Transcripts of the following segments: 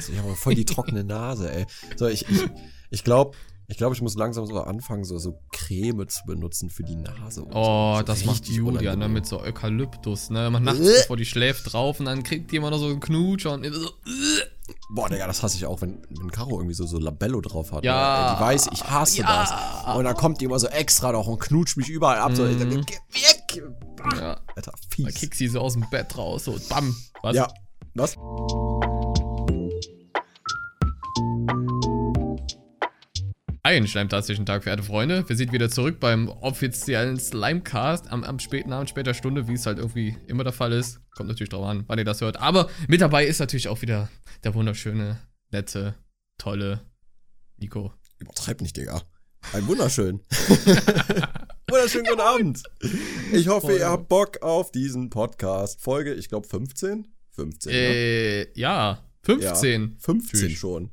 Nase. Ich habe voll die trockene Nase, ey. So, ich, ich, ich glaube, ich glaube, ich muss langsam so anfangen, so, so Creme zu benutzen für die Nase. oh, so. So das macht Julia, ne, mit so Eukalyptus, ne? Man nachts, Äh. bevor die schläft, drauf und dann kriegt die immer noch so einen Knutscher und so, äh. Boah, Digga, das hasse ich auch, wenn, wenn Caro irgendwie so, so Labello drauf hat. Ja. ne? Die weiß, ich hasse Ja. das. Und dann kommt die immer so extra noch und knutscht mich überall ab. So, Mhm. ich sag, geh weg! ja. Alter, Da fies. kickt sie so aus dem Bett raus, so, bam. Was? Ja. Was? Einen schleimtastischen Tag, verehrte Freunde. Wir sind wieder zurück beim offiziellen Slimecast am, am späten Abend, später Stunde, wie es halt irgendwie immer der Fall ist. Kommt natürlich drauf an, wann ihr das hört. Aber mit dabei ist natürlich auch wieder der wunderschöne, nette, tolle Nico. Übertreib nicht, Digga. Ein wunderschön. Wunderschönen guten Abend. Ich hoffe, ihr habt Bock auf diesen Podcast. Folge, ich glaube 15? 15. ne? Äh, ja, 15. 15 Tschüss. schon.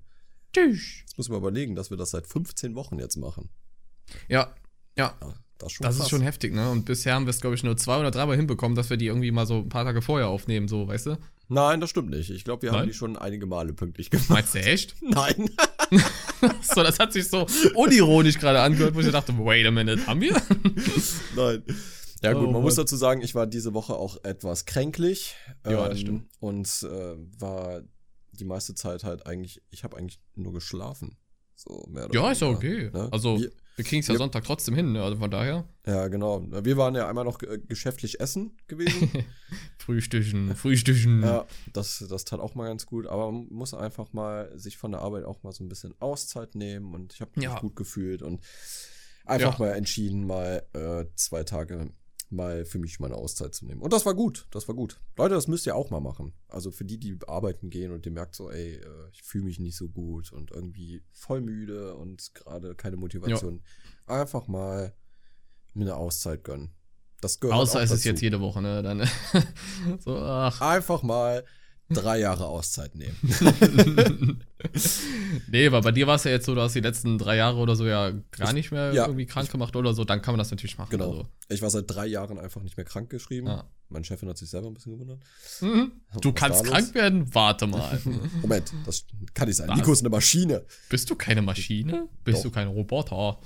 Tschüss. Jetzt müssen wir überlegen, dass wir das seit 15 Wochen jetzt machen. Ja, ja. Ja, das ist schon Das ist schon heftig, ne? Und bisher haben wir es, glaube ich, nur zwei oder dreimal hinbekommen, dass wir die irgendwie mal so ein paar Tage vorher aufnehmen, so, weißt du? Nein, das stimmt nicht. Ich glaube, wir haben Nein? die schon einige Male pünktlich gemacht. Meinst du echt? Nein. so, das hat sich so unironisch gerade angehört, wo ich dachte, wait a minute, haben wir? Nein. Ja gut, Oh, man muss Mann. dazu sagen, ich war diese Woche auch etwas kränklich. Ja, das stimmt. Und äh, war die meiste Zeit halt eigentlich, ich habe eigentlich nur geschlafen. So mehr oder Ja, ist ja weniger, okay. ne? Also, Wir, wir kriegen es ja Sonntag trotzdem hin, ne? Also von daher. ja, genau. Wir waren ja einmal noch äh, geschäftlich essen gewesen. Frühstücken, Frühstücken. ja, das, das tat auch mal ganz gut. Aber man muss einfach mal sich von der Arbeit auch mal so ein bisschen Auszeit nehmen. Und ich habe mich Ja. gut gefühlt und einfach Ja. mal entschieden, mal äh, zwei Tage mal für mich meine Auszeit zu nehmen. Und das war gut, das war gut. Leute, das müsst ihr auch mal machen. Also für die, die arbeiten gehen und ihr merkt so, ey, äh, ich fühle mich nicht so gut und irgendwie voll müde und gerade keine Motivation. Einfach mal mir eine Auszeit gönnen. Das gehört Außer auch es ist dazu. jetzt jede Woche, ne? Dann so, ach. Einfach mal drei Jahre Auszeit nehmen. nee, aber bei dir war es ja jetzt so, du hast die letzten drei Jahre oder so ja gar nicht mehr ja, irgendwie krank gemacht oder so, dann kann man das natürlich machen. Genau. Also. Ich war seit drei Jahren einfach nicht mehr krank geschrieben. Ja. Meine Chefin hat sich selber ein bisschen gewundert. Mhm. Du Was kannst krank werden? Warte mal. Moment, das kann nicht sein. Was? Nico ist eine Maschine. Bist du keine Maschine? Bist Doch. du kein Roboter?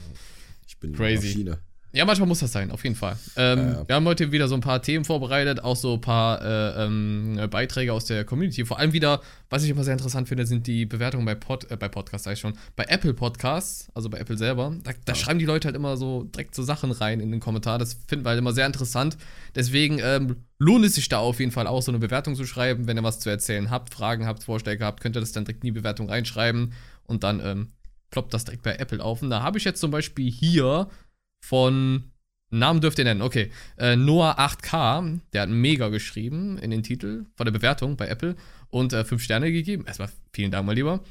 Ich bin Crazy. eine Maschine. Ja, manchmal muss das sein, auf jeden Fall. Ähm, Ja, ja. Wir haben heute wieder so ein paar Themen vorbereitet, auch so ein paar äh, ähm, Beiträge aus der Community. Vor allem wieder, was ich immer sehr interessant finde, sind die Bewertungen bei, Pod, äh, bei Podcasts, sag ich schon, bei Apple Podcasts, also bei Apple selber. Da, da schreiben die Leute halt immer so direkt so Sachen rein in den Kommentar. Das finden wir halt immer sehr interessant. Deswegen ähm, lohnt es sich da auf jeden Fall auch, so eine Bewertung zu schreiben. Wenn ihr was zu erzählen habt, Fragen habt, Vorschläge habt, könnt ihr das dann direkt in die Bewertung reinschreiben und dann ähm, ploppt das direkt bei Apple auf. Und da habe ich jetzt zum Beispiel hier von Namen dürft ihr nennen, okay. Äh, Noah 8K, der hat mega geschrieben in den Titel von der Bewertung bei Apple und äh, fünf Sterne gegeben. Erstmal vielen Dank mal lieber.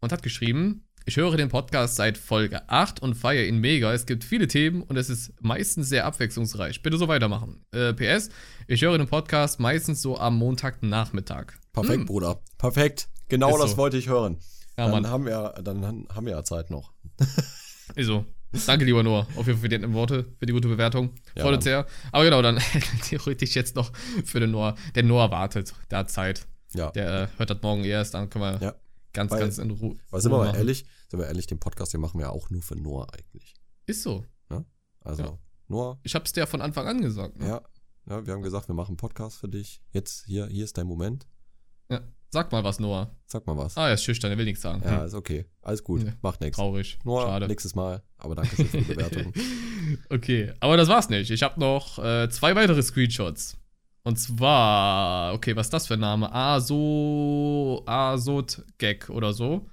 Und hat geschrieben, ich höre den Podcast seit Folge 8 und feiere ihn mega. Es gibt viele Themen und es ist meistens sehr abwechslungsreich. Bitte so weitermachen. Äh, PS, ich höre den Podcast meistens so am Montagnachmittag. Perfekt, Bruder. Perfekt. Genau Ist das so. wollte ich hören. Ja, dann, Mann. haben wir, dann haben wir ja Zeit noch. Ist so. Danke, lieber Noah, auf jeden Fall für die netten Worte, für die gute Bewertung. Ja, Freut uns sehr. Aber genau, dann theoretisch jetzt noch für den Noah. Der Noah wartet, der hat Zeit. Ja. Der äh, hört das morgen erst, dann können wir Ja. ganz, Weil- ganz in Ruhe. Weil sind wir mal ehrlich, sind wir ehrlich, den Podcast, den machen wir ja auch nur für Noah eigentlich. Ist so. Also, Ja. Noah, Ich hab's dir ja von Anfang an gesagt. Ne? ja, ja, wir haben gesagt, wir machen einen Podcast für dich. Jetzt, hier, hier ist dein Moment. Ja. Sag mal was, Noah. Sag mal was. Ah, er ist schüchtern, er will nichts sagen. Ja, ist okay. Alles gut. Ja. Macht nichts. Traurig. Noah, Schade. nächstes Mal. Aber danke für die Bewertung. Okay, aber das war's nicht. Ich habe noch äh, zwei weitere Screenshots. Und zwar, okay, was ist das für ein Name? Aso, Asot Gag oder so.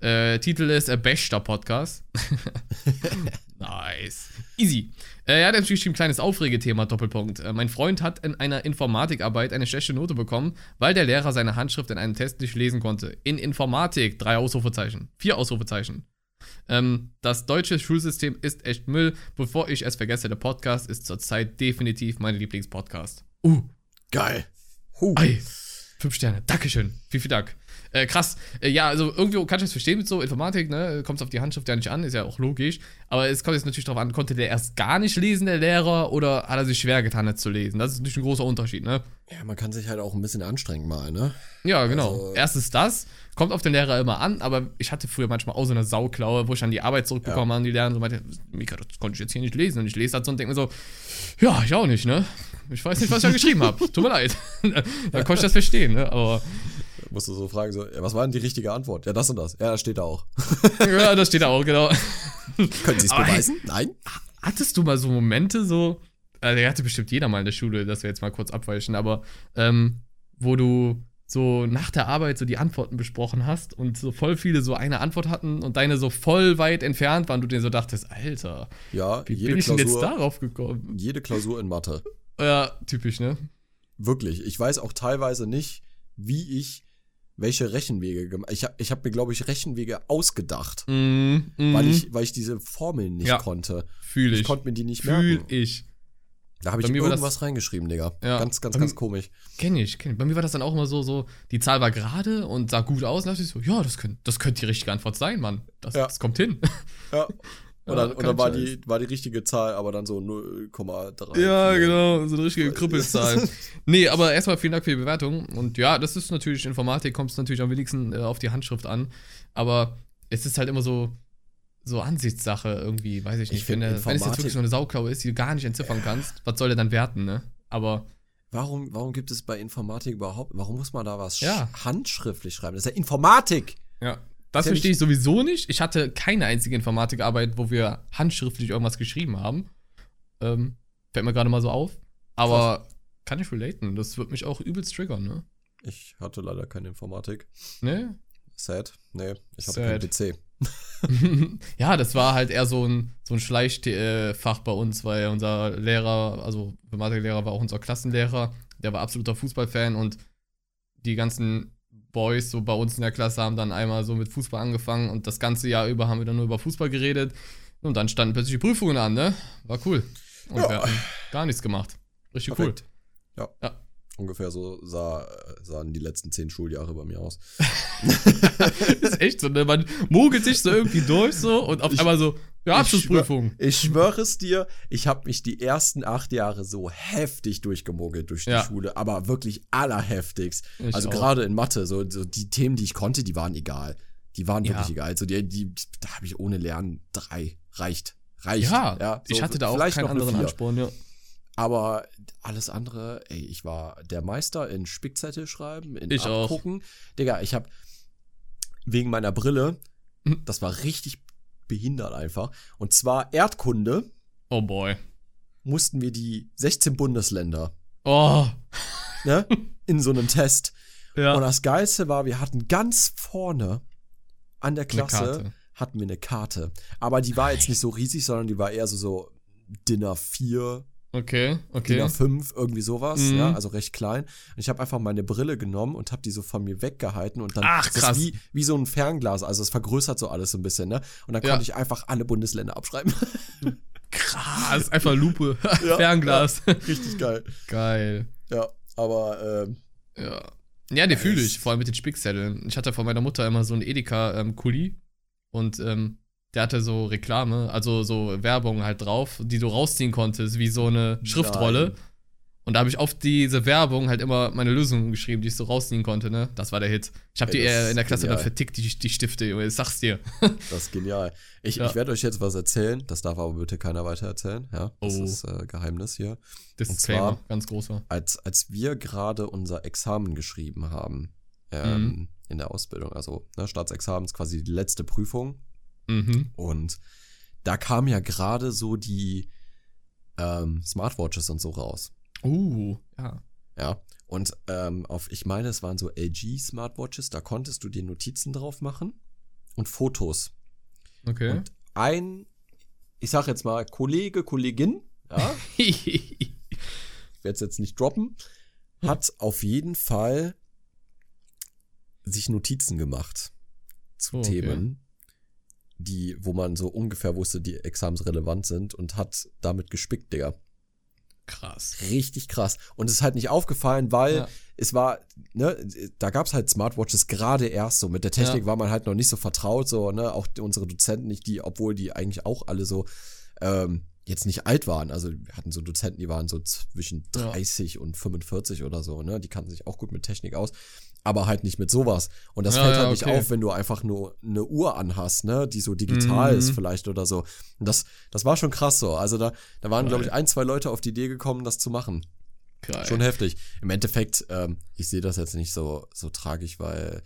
Äh, Titel ist Bester Podcast. nice. Easy. Äh, er hat natürlich geschrieben, kleines Aufregethema, Doppelpunkt. Äh, mein Freund hat in einer Informatikarbeit eine schlechte Note bekommen, weil der Lehrer seine Handschrift in einem Test nicht lesen konnte. In Informatik, drei Ausrufezeichen. Vier Ausrufezeichen. Ähm, das deutsche Schulsystem ist echt Müll. Bevor ich es vergesse, der Podcast ist zurzeit definitiv mein Lieblingspodcast. Uh, Geil. Huh. ei. Fünf Sterne. Dankeschön. Vielen, vielen Dank. Äh, krass. Äh, ja, also irgendwie kann ich das verstehen mit so Informatik, ne? Kommt auf die Handschrift ja nicht an, ist ja auch logisch. Aber es kommt jetzt natürlich darauf an, konnte der erst gar nicht lesen, der Lehrer, oder hat er sich schwer getan, das zu lesen? Das ist natürlich ein großer Unterschied, ne? Ja, man kann sich halt auch ein bisschen anstrengen mal, ne? Ja, genau. Also- Erstens das, kommt auf den Lehrer immer an, aber ich hatte früher manchmal auch so eine Sauklaue, wo ich dann die Arbeit zurückbekommen habe und die Lehrer so meinte, Mika, das konnte ich jetzt hier nicht lesen. Und ich lese das so und denke mir so, ja, ich auch nicht, ne? Ich weiß nicht, was ich da geschrieben habe. Tut mir leid. Dann konnte ich das verstehen, ne? Aber Musst du so fragen, so, ja, was war denn die richtige Antwort? Ja, das und das. Ja, das steht da auch. ja, das steht da auch, genau. Können Sie es beweisen? Nein? Hattest du mal so Momente so, also der hatte bestimmt jeder mal in der Schule, dass wir jetzt mal kurz abweichen, aber ähm, wo du so nach der Arbeit so die Antworten besprochen hast und so voll viele so eine Antwort hatten und deine so voll weit entfernt waren, du dir so dachtest, Alter, Ja, wie jede bin ich denn jetzt Klausur, darauf gekommen? jede Klausur in Mathe. Ja, typisch, ne? Wirklich. Ich weiß auch teilweise nicht, wie ich welche Rechenwege gemacht Ich habe ich hab mir, glaube ich, Rechenwege ausgedacht, Mm, mm, weil, ich, weil ich diese Formeln nicht Ja. konnte. fühl Ich, ich. konnte mir die nicht Fühl merken. ich. Da habe ich mir war das- irgendwas reingeschrieben, Digga. Ja. Ganz, ganz, ganz komisch. Kenn ich, kenn ich. Bei mir war das dann auch immer so, so, die Zahl war gerade und sah gut aus. Und dachte ich so, ja, das könnte das könnt die richtige Antwort sein, Mann. Das, Ja. das kommt hin. Ja. Und Ja, und dann war, Scheiß. die, war die richtige Zahl, aber dann so 0,3. Ja, genau, so eine richtige Krüppelzahl. nee, aber erstmal vielen Dank für die Bewertung. Und ja, das ist natürlich Informatik, kommt es natürlich am wenigsten äh, auf die Handschrift an. Aber es ist halt immer so, so Ansichtssache irgendwie, weiß ich nicht. Ich wenn, der- wenn es jetzt wirklich so eine Sauklaue ist, die du gar nicht entziffern kannst, was soll der dann werten, ne? Aber Warum, warum gibt es bei Informatik überhaupt, warum muss man da was Ja. handschriftlich schreiben? Das ist ja Informatik. ja, das verstehe ich sowieso nicht. Ich hatte keine einzige Informatikarbeit, wo wir handschriftlich irgendwas geschrieben haben. Ähm, fällt mir gerade mal so auf. Aber kann ich relaten. Das wird mich auch übelst triggern, ne? Ich hatte leider keine Informatik. Ne? Sad. Nee, ich Sad. keinen PC. ja, das war halt eher so ein, so ein Schleichfach bei uns, weil unser Lehrer, also Informatiklehrer war auch unser Klassenlehrer, der war absoluter Fußballfan und die ganzen Boys so bei uns in der Klasse haben dann einmal so mit Fußball angefangen und das ganze Jahr über haben wir dann nur über Fußball geredet und dann standen plötzlich die Prüfungen an, ne? War cool. Und Ja. wir hatten gar nichts gemacht. Richtig Perfekt. Ja. Ja. Ungefähr so sah, sahen die letzten zehn Schuljahre bei mir aus. ist echt so, ne? Man mogelt sich so irgendwie durch so und auf Ich- einmal so, ja, ich Abschlussprüfung. Ich schwöre es dir, ich habe mich die ersten acht Jahre so heftig durchgemogelt durch die Ja. Schule, aber wirklich allerheftigst. Ich also gerade in Mathe, so, so die Themen, die ich konnte, die waren egal. Die waren Ja. wirklich egal. Also die, die, da habe ich ohne Lernen drei. Reicht. Reicht. Ja, so ich hatte da auch keinen anderen vier. Ansporn, ja. Aber alles andere, ey, ich war der Meister in Spickzettel schreiben, in Ich auch. Abgucken. Digga, ich habe wegen meiner Brille, Mhm. das war richtig behindert einfach. Und zwar Erdkunde Oh boy. mussten wir die 16 Bundesländer, Oh. ne, in so einem Test. Ja. Und das Geilste war, wir hatten ganz vorne an der Klasse hatten wir eine Karte. Aber die war jetzt nicht so riesig, sondern die war eher so, so DIN A4, Okay, DIN okay. A5, irgendwie sowas, Mhm. ja, also recht klein. Und ich habe einfach meine Brille genommen und habe die so von mir weggehalten und dann Ach, das ist krass. wie, wie so ein Fernglas, also es vergrößert so alles so ein bisschen, ne? Und dann Ja. konnte ich einfach alle Bundesländer abschreiben. Krass, einfach Lupe. Ja, Fernglas. Richtig geil. Geil. Ja, aber ähm, Ja. Ja, die fühle ich, vor allem mit den Spickzetteln. Ich hatte von meiner Mutter immer so einen Edeka-Kuli und ähm, der hatte so Reklame, also so Werbung halt drauf, die du rausziehen konntest, wie so eine Schriftrolle. Nein. Und da habe ich auf diese Werbung halt immer meine Lösungen geschrieben, die ich so rausziehen konnte, ne? Das war der Hit. Ich habe die das ist in der Klasse dann genial. vertickt, die, die Stifte, Junge, ich sag's dir. das ist genial. Ich, Ja. ich werde euch jetzt was erzählen, das darf aber bitte keiner weiter erzählen, ja? Das Oh. ist äh, Geheimnis hier. Disclaimer, zwar- ganz großer. als, als wir gerade unser Examen geschrieben haben ähm, Mhm. in der Ausbildung, also ne, Staatsexamen ist quasi die letzte Prüfung Mhm. und da kamen ja gerade so die ähm, Smartwatches und so raus. Uh, ja. Ja. Und ähm, auf, ich meine, es waren so LG Smartwatches, da konntest du dir Notizen drauf machen und Fotos. Okay. Und ein, ich sag jetzt mal, Kollege, Kollegin, ja, ich werde es jetzt nicht droppen, hat auf jeden Fall sich Notizen gemacht zu Oh, okay. Themen, die, wo man so ungefähr wusste, die examensrelevant sind und hat damit gespickt, Digga. Krass. Richtig krass. Und es ist halt nicht aufgefallen, weil Ja. es war, ne, da gab es halt Smartwatches gerade erst so. Mit der Technik Ja. war man halt noch nicht so vertraut, so, ne, auch unsere Dozenten nicht, die, obwohl die eigentlich auch alle so, ähm, jetzt nicht alt waren. Also wir hatten so Dozenten, die waren so zwischen Ja. 30 und 45 oder so, ne? Die kannten sich auch gut mit Technik aus, aber halt nicht mit sowas. Und das Ja, fällt ja, halt nicht okay. auf, wenn du einfach nur eine Uhr anhast, ne? Die so digital Mhm. ist vielleicht oder so. Und das, das war schon krass so. Also da, da waren, glaube ich, ein, zwei Leute auf die Idee gekommen, das zu machen. Geil. Schon heftig. Im Endeffekt, ähm, ich sehe das jetzt nicht so, so tragisch, weil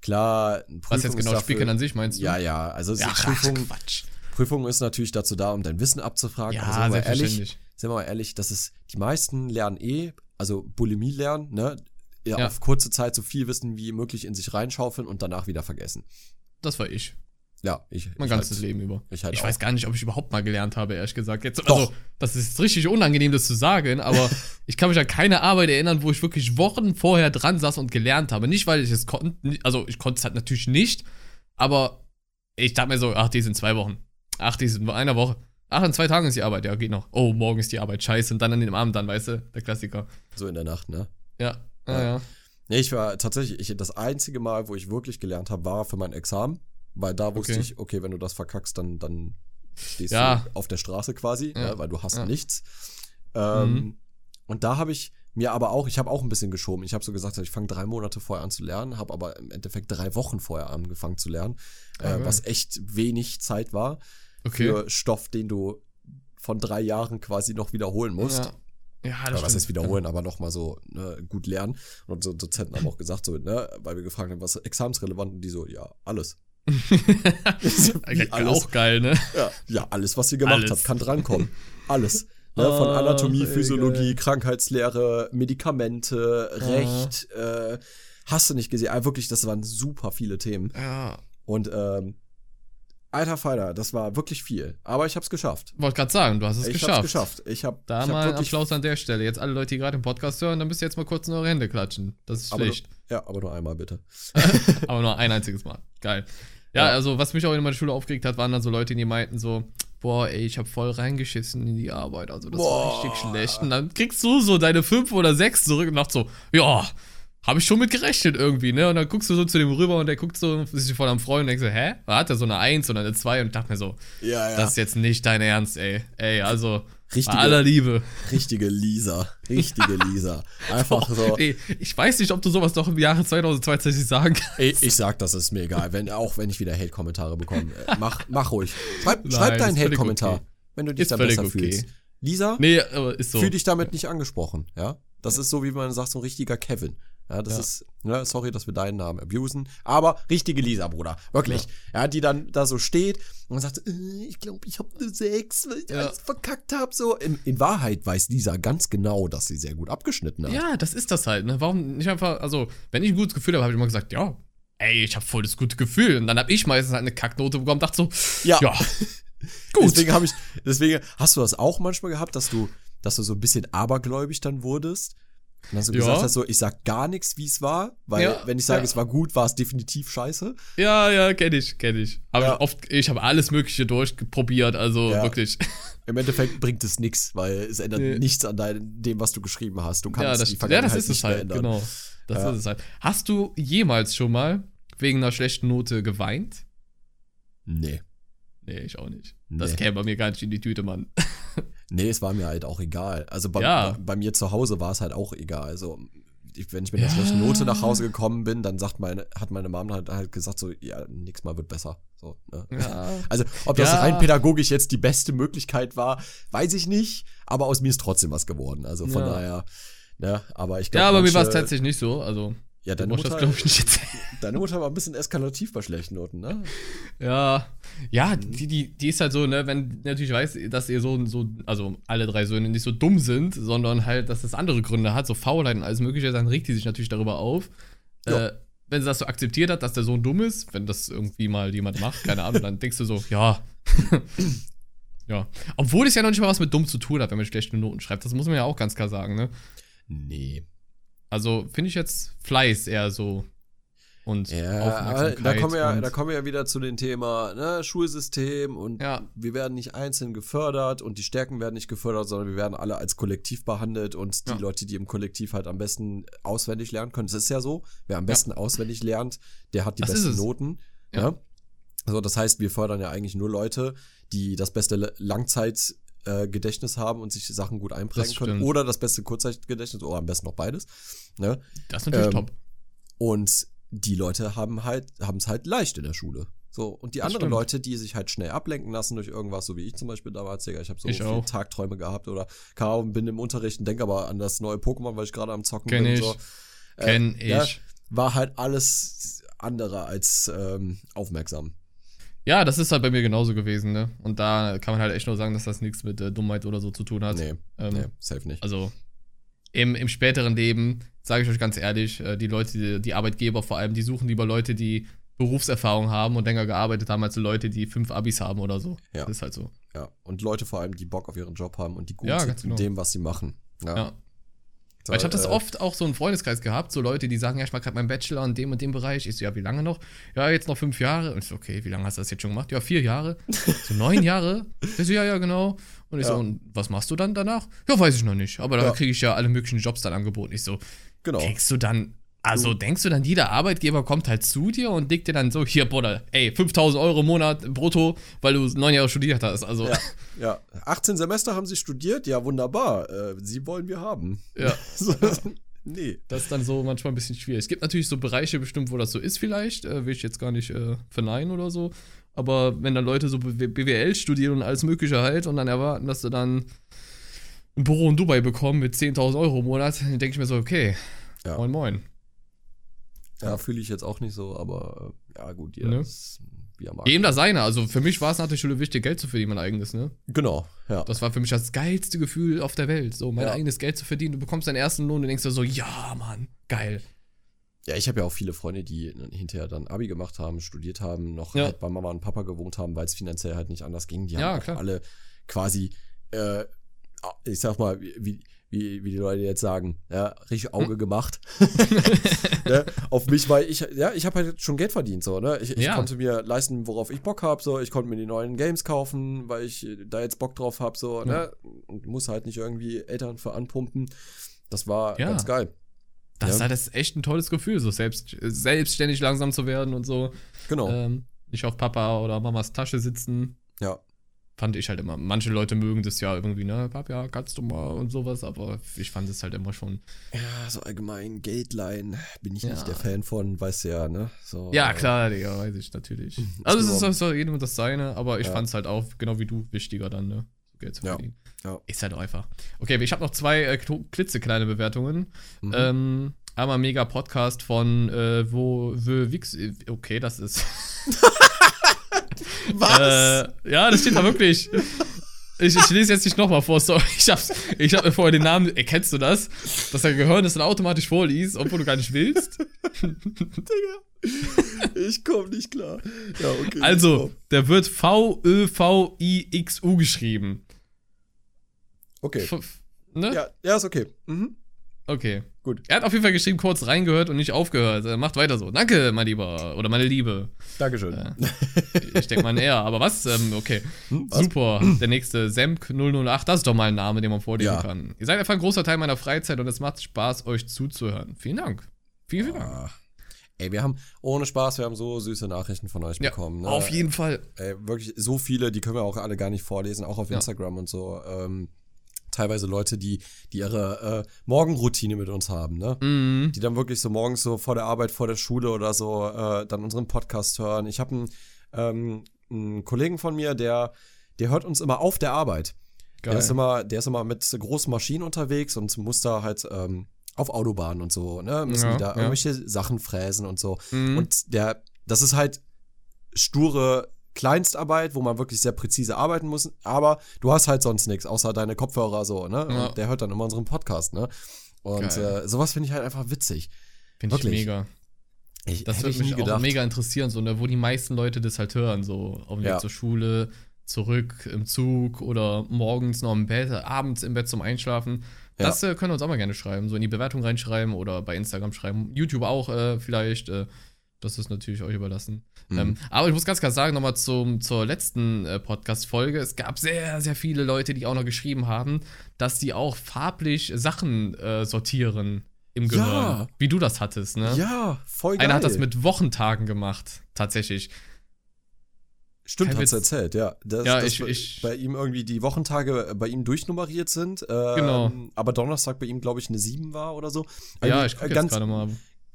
klar, ein Was jetzt genau Spielen an sich meinst du? Ja, ja, also es ist Ja, Prüfung, Quatsch. Prüfung ist natürlich dazu da, um dein Wissen abzufragen. Ja, aber sind wir mal ehrlich, sind wir mal ehrlich, das ist, die meisten lernen eh, also Bulimie lernen, ne? Ja, auf kurze Zeit so viel Wissen wie möglich in sich reinschaufeln und danach wieder vergessen. Das war ich. Ja, ich. Mein ich ganzes halt, Leben über. Ich halt ich weiß gar nicht, ob ich überhaupt mal gelernt habe, ehrlich gesagt. Jetzt, Doch. also, das ist richtig unangenehm, das zu sagen, aber ich kann mich an keine Arbeit erinnern, wo ich wirklich Wochen vorher dran saß und gelernt habe. Nicht, weil ich es konnte, also ich konnte es halt natürlich nicht, aber ich dachte mir so, ach, die sind zwei Wochen. Ach, die sind in einer Woche. Ach, in zwei Tagen ist die Arbeit, ja, geht noch. Oh, morgen ist die Arbeit, scheiße. Und dann an dem Abend dann, weißt du, der Klassiker. So in der Nacht, ne? Ja, ja, Ja. Nee, ich war tatsächlich, ich, das einzige Mal, wo ich wirklich gelernt habe, war für mein Examen. Weil da wusste Okay. ich, okay, wenn du das verkackst, dann, dann stehst Ja. du auf der Straße quasi, Ja. ne, weil du hast Ja. nichts. Ähm, Mhm. Und da habe ich mir aber auch, ich habe auch ein bisschen geschoben. Ich habe so gesagt, ich fange drei Monate vorher an zu lernen, habe aber im Endeffekt drei Wochen vorher angefangen zu lernen, Ah, äh, was echt wenig Zeit war Okay. für Stoff, den du von drei Jahren quasi noch wiederholen musst. Ja. Ja, das Oder was heißt wiederholen, aber nochmal so ne, gut lernen. Und unsere Dozenten haben auch gesagt, so, ne, weil wir gefragt haben, was ist examensrelevant, und die so, ja, alles. Wie alles? auch geil, ne? Ja, ja, alles, was ihr gemacht Alles. habt, kann drankommen. Alles. Ne, von Ach, Anatomie, ey, Physiologie. Krankheitslehre, Medikamente, Recht, äh, hast du nicht gesehen. Ah, wirklich, das waren super viele Themen. Ja. Und ähm, alter Falter, das war wirklich viel. Aber ich hab's geschafft. Wollte gerade sagen, du hast es ich geschafft. hab's geschafft. Ich hab, Da ich mal Applaus an der Stelle. Jetzt alle Leute, die gerade im Podcast hören, dann müsst ihr jetzt mal kurz in eure Hände klatschen. Das ist schlecht. ja, aber nur einmal bitte. Aber nur ein einziges Mal. Geil. Ja, Ja. also was mich auch in meiner Schule aufgeregt hat, waren dann so Leute, die meinten so, boah, ey, ich hab voll reingeschissen in die Arbeit. Also das war Boah. richtig schlecht. Und dann kriegst du so deine fünf oder sechs zurück und dachtest so, ja, habe ich schon mit gerechnet irgendwie, ne? Und dann guckst du so zu dem rüber und der guckt so, ist sich voll am Freuen und denkst so, hä? Hat er so eine Eins oder eine Zwei? Und ich dachte mir so, Ja, ja. das ist jetzt nicht dein Ernst, ey. Ey, also, Richtige- aller Liebe. Richtige Lisa. Richtige Lisa. Einfach so. Ey, ich weiß nicht, ob du sowas noch im Jahre 2022 sagen kannst. Ich, ich sag, das ist mir egal, wenn, auch wenn ich wieder Hate-Kommentare bekomme. Äh, Mach, mach ruhig. Schreib, Nein, schreib deinen Hate-Kommentar, okay. wenn du dich Ist völlig besser okay. fühlst. Lisa, Nee, aber ist so. fühl dich damit nicht angesprochen, ja? Das ist so, wie man sagt, so ein richtiger Kevin. Ja, das Ja. ist, ne, sorry, dass wir deinen Namen abusen, aber richtige Lisa, Bruder. Wirklich. Ja, die dann da so steht und sagt, äh, ich glaube, ich habe eine 6, weil ich Ja. alles verkackt habe. So. In, in Wahrheit weiß Lisa ganz genau, dass sie sehr gut abgeschnitten hat. Ja, das ist das halt, ne? Warum nicht einfach, also, wenn ich ein gutes Gefühl habe, habe ich immer gesagt, ja, ey, ich habe voll das gute Gefühl. Und dann habe ich meistens halt eine Kacknote bekommen, dachte so, Ja. ja, gut. Deswegen habe ich, deswegen hast du das auch manchmal gehabt, dass du, dass du so ein bisschen abergläubig dann wurdest. Und dass du Ja. gesagt hast, so, ich sag gar nichts, wie es war, weil Ja, wenn ich sage, ja. es war gut, war es definitiv scheiße. Ja, ja, kenne ich, kenne ich. Aber Ja. oft, ich habe alles Mögliche durchprobiert, also Ja. wirklich. Im Endeffekt bringt es nichts, weil es ändert Nee. nichts an dein, dem, was du geschrieben hast. Du kannst Ja, das, die ja, Vergangenheit das ist nicht es halt, ändern. genau. Das Ja. ist es halt. Hast du jemals schon mal wegen einer schlechten Note geweint? Nee. Nee, ich auch nicht. Nee. Das käme bei mir gar nicht in die Tüte, Mann. Nee, es war mir halt auch egal. Also bei, Ja. bei, bei mir zu Hause war es halt auch egal. Also ich, wenn ich mit einer schlechten Note nach Hause gekommen bin, dann sagt meine, hat meine Mom halt, halt gesagt so, ja, nächstes Mal wird besser. So, ne? Ja. Also, ob das Ja. rein pädagogisch jetzt die beste Möglichkeit war, weiß ich nicht. Aber aus mir ist trotzdem was geworden. Also von Ja. daher, ne, aber ich glaube. Ja, aber mir war es tatsächlich nicht so. Also, Ja, deine das, Mutter, glaube ich, nicht deine Mutter war ein bisschen eskalativ bei schlechten Noten, ne? Ja, ja, Mhm. die, die, die ist halt so, ne, wenn natürlich weiß, dass ihr Sohn so, also alle drei Söhne nicht so dumm sind, sondern halt, dass das andere Gründe hat, so Faulheit und alles mögliche, dann regt die sich natürlich darüber auf. Ja. Äh, wenn sie das so akzeptiert hat, dass der Sohn dumm ist, wenn das irgendwie mal jemand macht, keine Ahnung, dann denkst du so, ja. ja. Obwohl es ja noch nicht mal was mit dumm zu tun hat, wenn man schlechte Noten schreibt. Das muss man ja auch ganz klar sagen, ne? Nee. Also finde ich jetzt Fleiß eher so und Ja, aber da kommen wir, ja, da kommen wir ja wieder zu dem Thema ne, Schulsystem und Ja. wir werden nicht einzeln gefördert und die Stärken werden nicht gefördert, sondern wir werden alle als Kollektiv behandelt und die Ja. Leute, die im Kollektiv halt am besten auswendig lernen können. Das ist ja so, wer am besten auswendig lernt, der hat die Das besten es. Noten. Ja. Also das heißt, wir fördern ja eigentlich nur Leute, die das beste Langzeitgedächtnis äh, Gedächtnis haben und sich Sachen gut einprägen Das können. stimmt. Oder das beste Kurzzeitgedächtnis oder am besten noch beides. Ne? das ist natürlich ähm, top. Und die Leute haben halt, haben es halt leicht in der Schule. So, und die Das anderen stimmt. Leute, die sich halt schnell ablenken lassen durch irgendwas, so wie ich zum Beispiel damals, Digga, ich habe so Ich viele auch. Tagträume gehabt oder Ahnung, bin im Unterricht und denke aber an das neue Pokémon, weil ich gerade am Zocken Kenn bin. ich. So. Kenn ich. ja, war halt alles andere als ähm, aufmerksam. Ja, das ist halt bei mir genauso gewesen, ne? Und da kann man halt echt nur sagen, dass das nichts mit äh, Dummheit oder so zu tun hat. Nee, ähm, nee, safe nicht. Also im, im späteren Leben, sage ich euch ganz ehrlich, äh, die Leute, die, die Arbeitgeber vor allem, die suchen lieber Leute, die Berufserfahrung haben und länger gearbeitet haben, als Leute, die fünf Abis haben oder so. Ja. Das ist halt so. Ja, und Leute vor allem, die Bock auf ihren Job haben und die gut Ja, sind ganz in genau. dem, was sie machen. Ja. So, Weil ich habe das äh, oft auch so im Freundeskreis gehabt, so Leute, die sagen, ja, ich mache gerade meinen Bachelor in dem und dem Bereich. Ich so, ja, wie lange noch? Ja, jetzt noch fünf Jahre. Und ich so, okay, wie lange hast du das jetzt schon gemacht? Ja, vier Jahre. So, neun Jahre? Ich so, ja, ja, genau. Und ich Ja. so, und was machst du dann danach? Ja, weiß ich noch nicht. Aber da Ja. kriege ich ja alle möglichen Jobs dann angeboten. Ich so, Genau. kriegst du dann, also denkst du dann, jeder Arbeitgeber kommt halt zu dir und legt dir dann so, hier, Bruder, ey, 5000 Euro im Monat brutto, weil du neun Jahre studiert hast. Also, Ja, ja. 18 Semester haben sie studiert, ja, wunderbar. Äh, sie wollen wir haben. ja. So, nee. Das ist dann so manchmal ein bisschen schwierig. Es gibt natürlich so Bereiche bestimmt, wo das so ist vielleicht, äh, will ich jetzt gar nicht äh, verneinen oder so. Aber wenn dann Leute so BWL studieren und alles mögliche halt und dann erwarten, dass sie dann ein Büro in Dubai bekommen mit 10.000 Euro im Monat, dann denke ich mir so, okay, Ja. moin moin. Ja, fühle ich jetzt auch nicht so, aber äh, ja, gut, jeder Ne? ist, wie er mag. Jedem das seine. Also für mich war es nach der Schule wichtig, Geld zu verdienen, mein eigenes, ne? Genau, ja. Das war für mich das geilste Gefühl auf der Welt, so mein Ja. eigenes Geld zu verdienen. Du bekommst deinen ersten Lohn und denkst dir so, ja, Mann, geil. Ja, ich habe ja auch viele Freunde, die hinterher dann Abi gemacht haben, studiert haben, noch Ja. halt bei Mama und Papa gewohnt haben, weil es finanziell halt nicht anders ging. Die Ja, haben alle quasi, äh, ich sag mal, wie, wie, wie die Leute jetzt sagen, ja, richtig Auge Hm? gemacht ne, auf mich, weil ich, ja, ich habe halt schon Geld verdient, so, ne? Ich, ich Ja. konnte mir leisten, worauf ich Bock habe, so, ich konnte mir die neuen Games kaufen, weil ich da jetzt Bock drauf habe, so, ne? Und muss halt nicht irgendwie Eltern für anpumpen. Das war Ja. ganz geil. Das Ja. ist halt das ist echt ein tolles Gefühl, so selbst, selbstständig langsam zu werden und so. Genau. Ähm, nicht auf Papa oder Mamas Tasche sitzen. ja. Fand ich halt immer. Manche Leute mögen das ja irgendwie, ne? Papa, kannst du mal und sowas, aber ich fand es halt immer schon. Ja, so allgemein Geldleihen bin ich Ja. nicht der Fan von, weißt du ja, ne? So, Ja, äh, klar, Digga, weiß ich natürlich. Also, es ist geworden. also jedem das seine, aber ich Ja. fand es halt auch, genau wie du, wichtiger dann, ne? So Geld zu Ja. verdienen. Ja. Ist halt auch einfach. Okay, ich habe noch zwei äh, klitzekleine Bewertungen. Mhm. Ähm, einmal mega Podcast von äh, wo, wo Wix. Okay, das ist. Was? Äh, ja, das steht da wirklich. Ich, ich lese jetzt nicht nochmal vor, sorry. Ich hab's, ich hab mir vorher den Namen, erkennst du das? Dass dein Gehirn das dann automatisch vorliest, obwohl du gar nicht willst. ich komme nicht klar. Ja, okay. Also, der wird V-Ö-V-I-X-U geschrieben. Okay. F ne? Ja, ja, ist okay. Mhm. Okay. Gut. Er hat auf jeden Fall geschrieben, kurz reingehört und nicht aufgehört. Er macht weiter so. Danke, mein Lieber. Oder meine Liebe. Dankeschön. Äh, ich denke mal eher. Aber was? Ähm, okay. Hm, was? Super. Der nächste, Semk 008. Das ist doch mal ein Name, den man vorlesen Ja. kann. Ihr seid einfach ein großer Teil meiner Freizeit und es macht Spaß, euch zuzuhören. Vielen Dank. Vielen, vielen Dank. Ah. Ey, wir haben, ohne Spaß, wir haben so süße Nachrichten von euch Ja, bekommen. Ne? auf jeden Fall. Ey, wirklich so viele, die können wir auch alle gar nicht vorlesen, auch auf Ja. Instagram und so. Ähm, teilweise Leute, die, die ihre äh, Morgenroutine mit uns haben, ne? Mhm. die dann wirklich so morgens so vor der Arbeit, vor der Schule oder so äh, dann unseren Podcast hören. Ich habe einen, ähm, einen Kollegen von mir, der, der hört uns immer auf der Arbeit. Geil. Der ist immer, der ist immer mit großen Maschinen unterwegs und muss da halt ähm, auf Autobahnen und so, ne? Müssen Ja, die da ja. irgendwelche Sachen fräsen und so. Mhm. Und der, das ist halt sture Kleinstarbeit, wo man wirklich sehr präzise arbeiten muss, aber du hast halt sonst nichts, außer deine Kopfhörer so, ne? Ja. Und der hört dann immer unseren Podcast, ne? Und äh, sowas finde ich halt einfach witzig. Finde ich mega. Ich, Das würde mich auch mega interessieren, so, ne, wo die meisten Leute das halt hören, so auf dem Weg Ja. zur Schule, zurück im Zug oder morgens noch im Bett, abends im Bett zum Einschlafen. Ja. Das äh, können wir uns auch mal gerne schreiben, so in die Bewertung reinschreiben oder bei Instagram schreiben. YouTube auch äh, vielleicht. Äh, Das ist natürlich euch überlassen. Mhm. Ähm, aber ich muss ganz klar sagen, nochmal zum, zur letzten äh, Podcast-Folge. Es gab sehr, sehr viele Leute, die auch noch geschrieben haben, dass die auch farblich Sachen äh, sortieren im Ja. Gehirn. Wie du das hattest, ne? Ja, voll geil. Einer hat das mit Wochentagen gemacht, tatsächlich. Stimmt, hat's Witz. erzählt, ja. Dass, Ja, dass ich- bei, ich- bei ihm irgendwie die Wochentage bei ihm durchnummeriert sind. Ähm, Genau. Aber Donnerstag bei ihm, glaube ich, eine 7 war oder so. Ja, Irgendwie, ich gucke äh, jetzt gerade mal.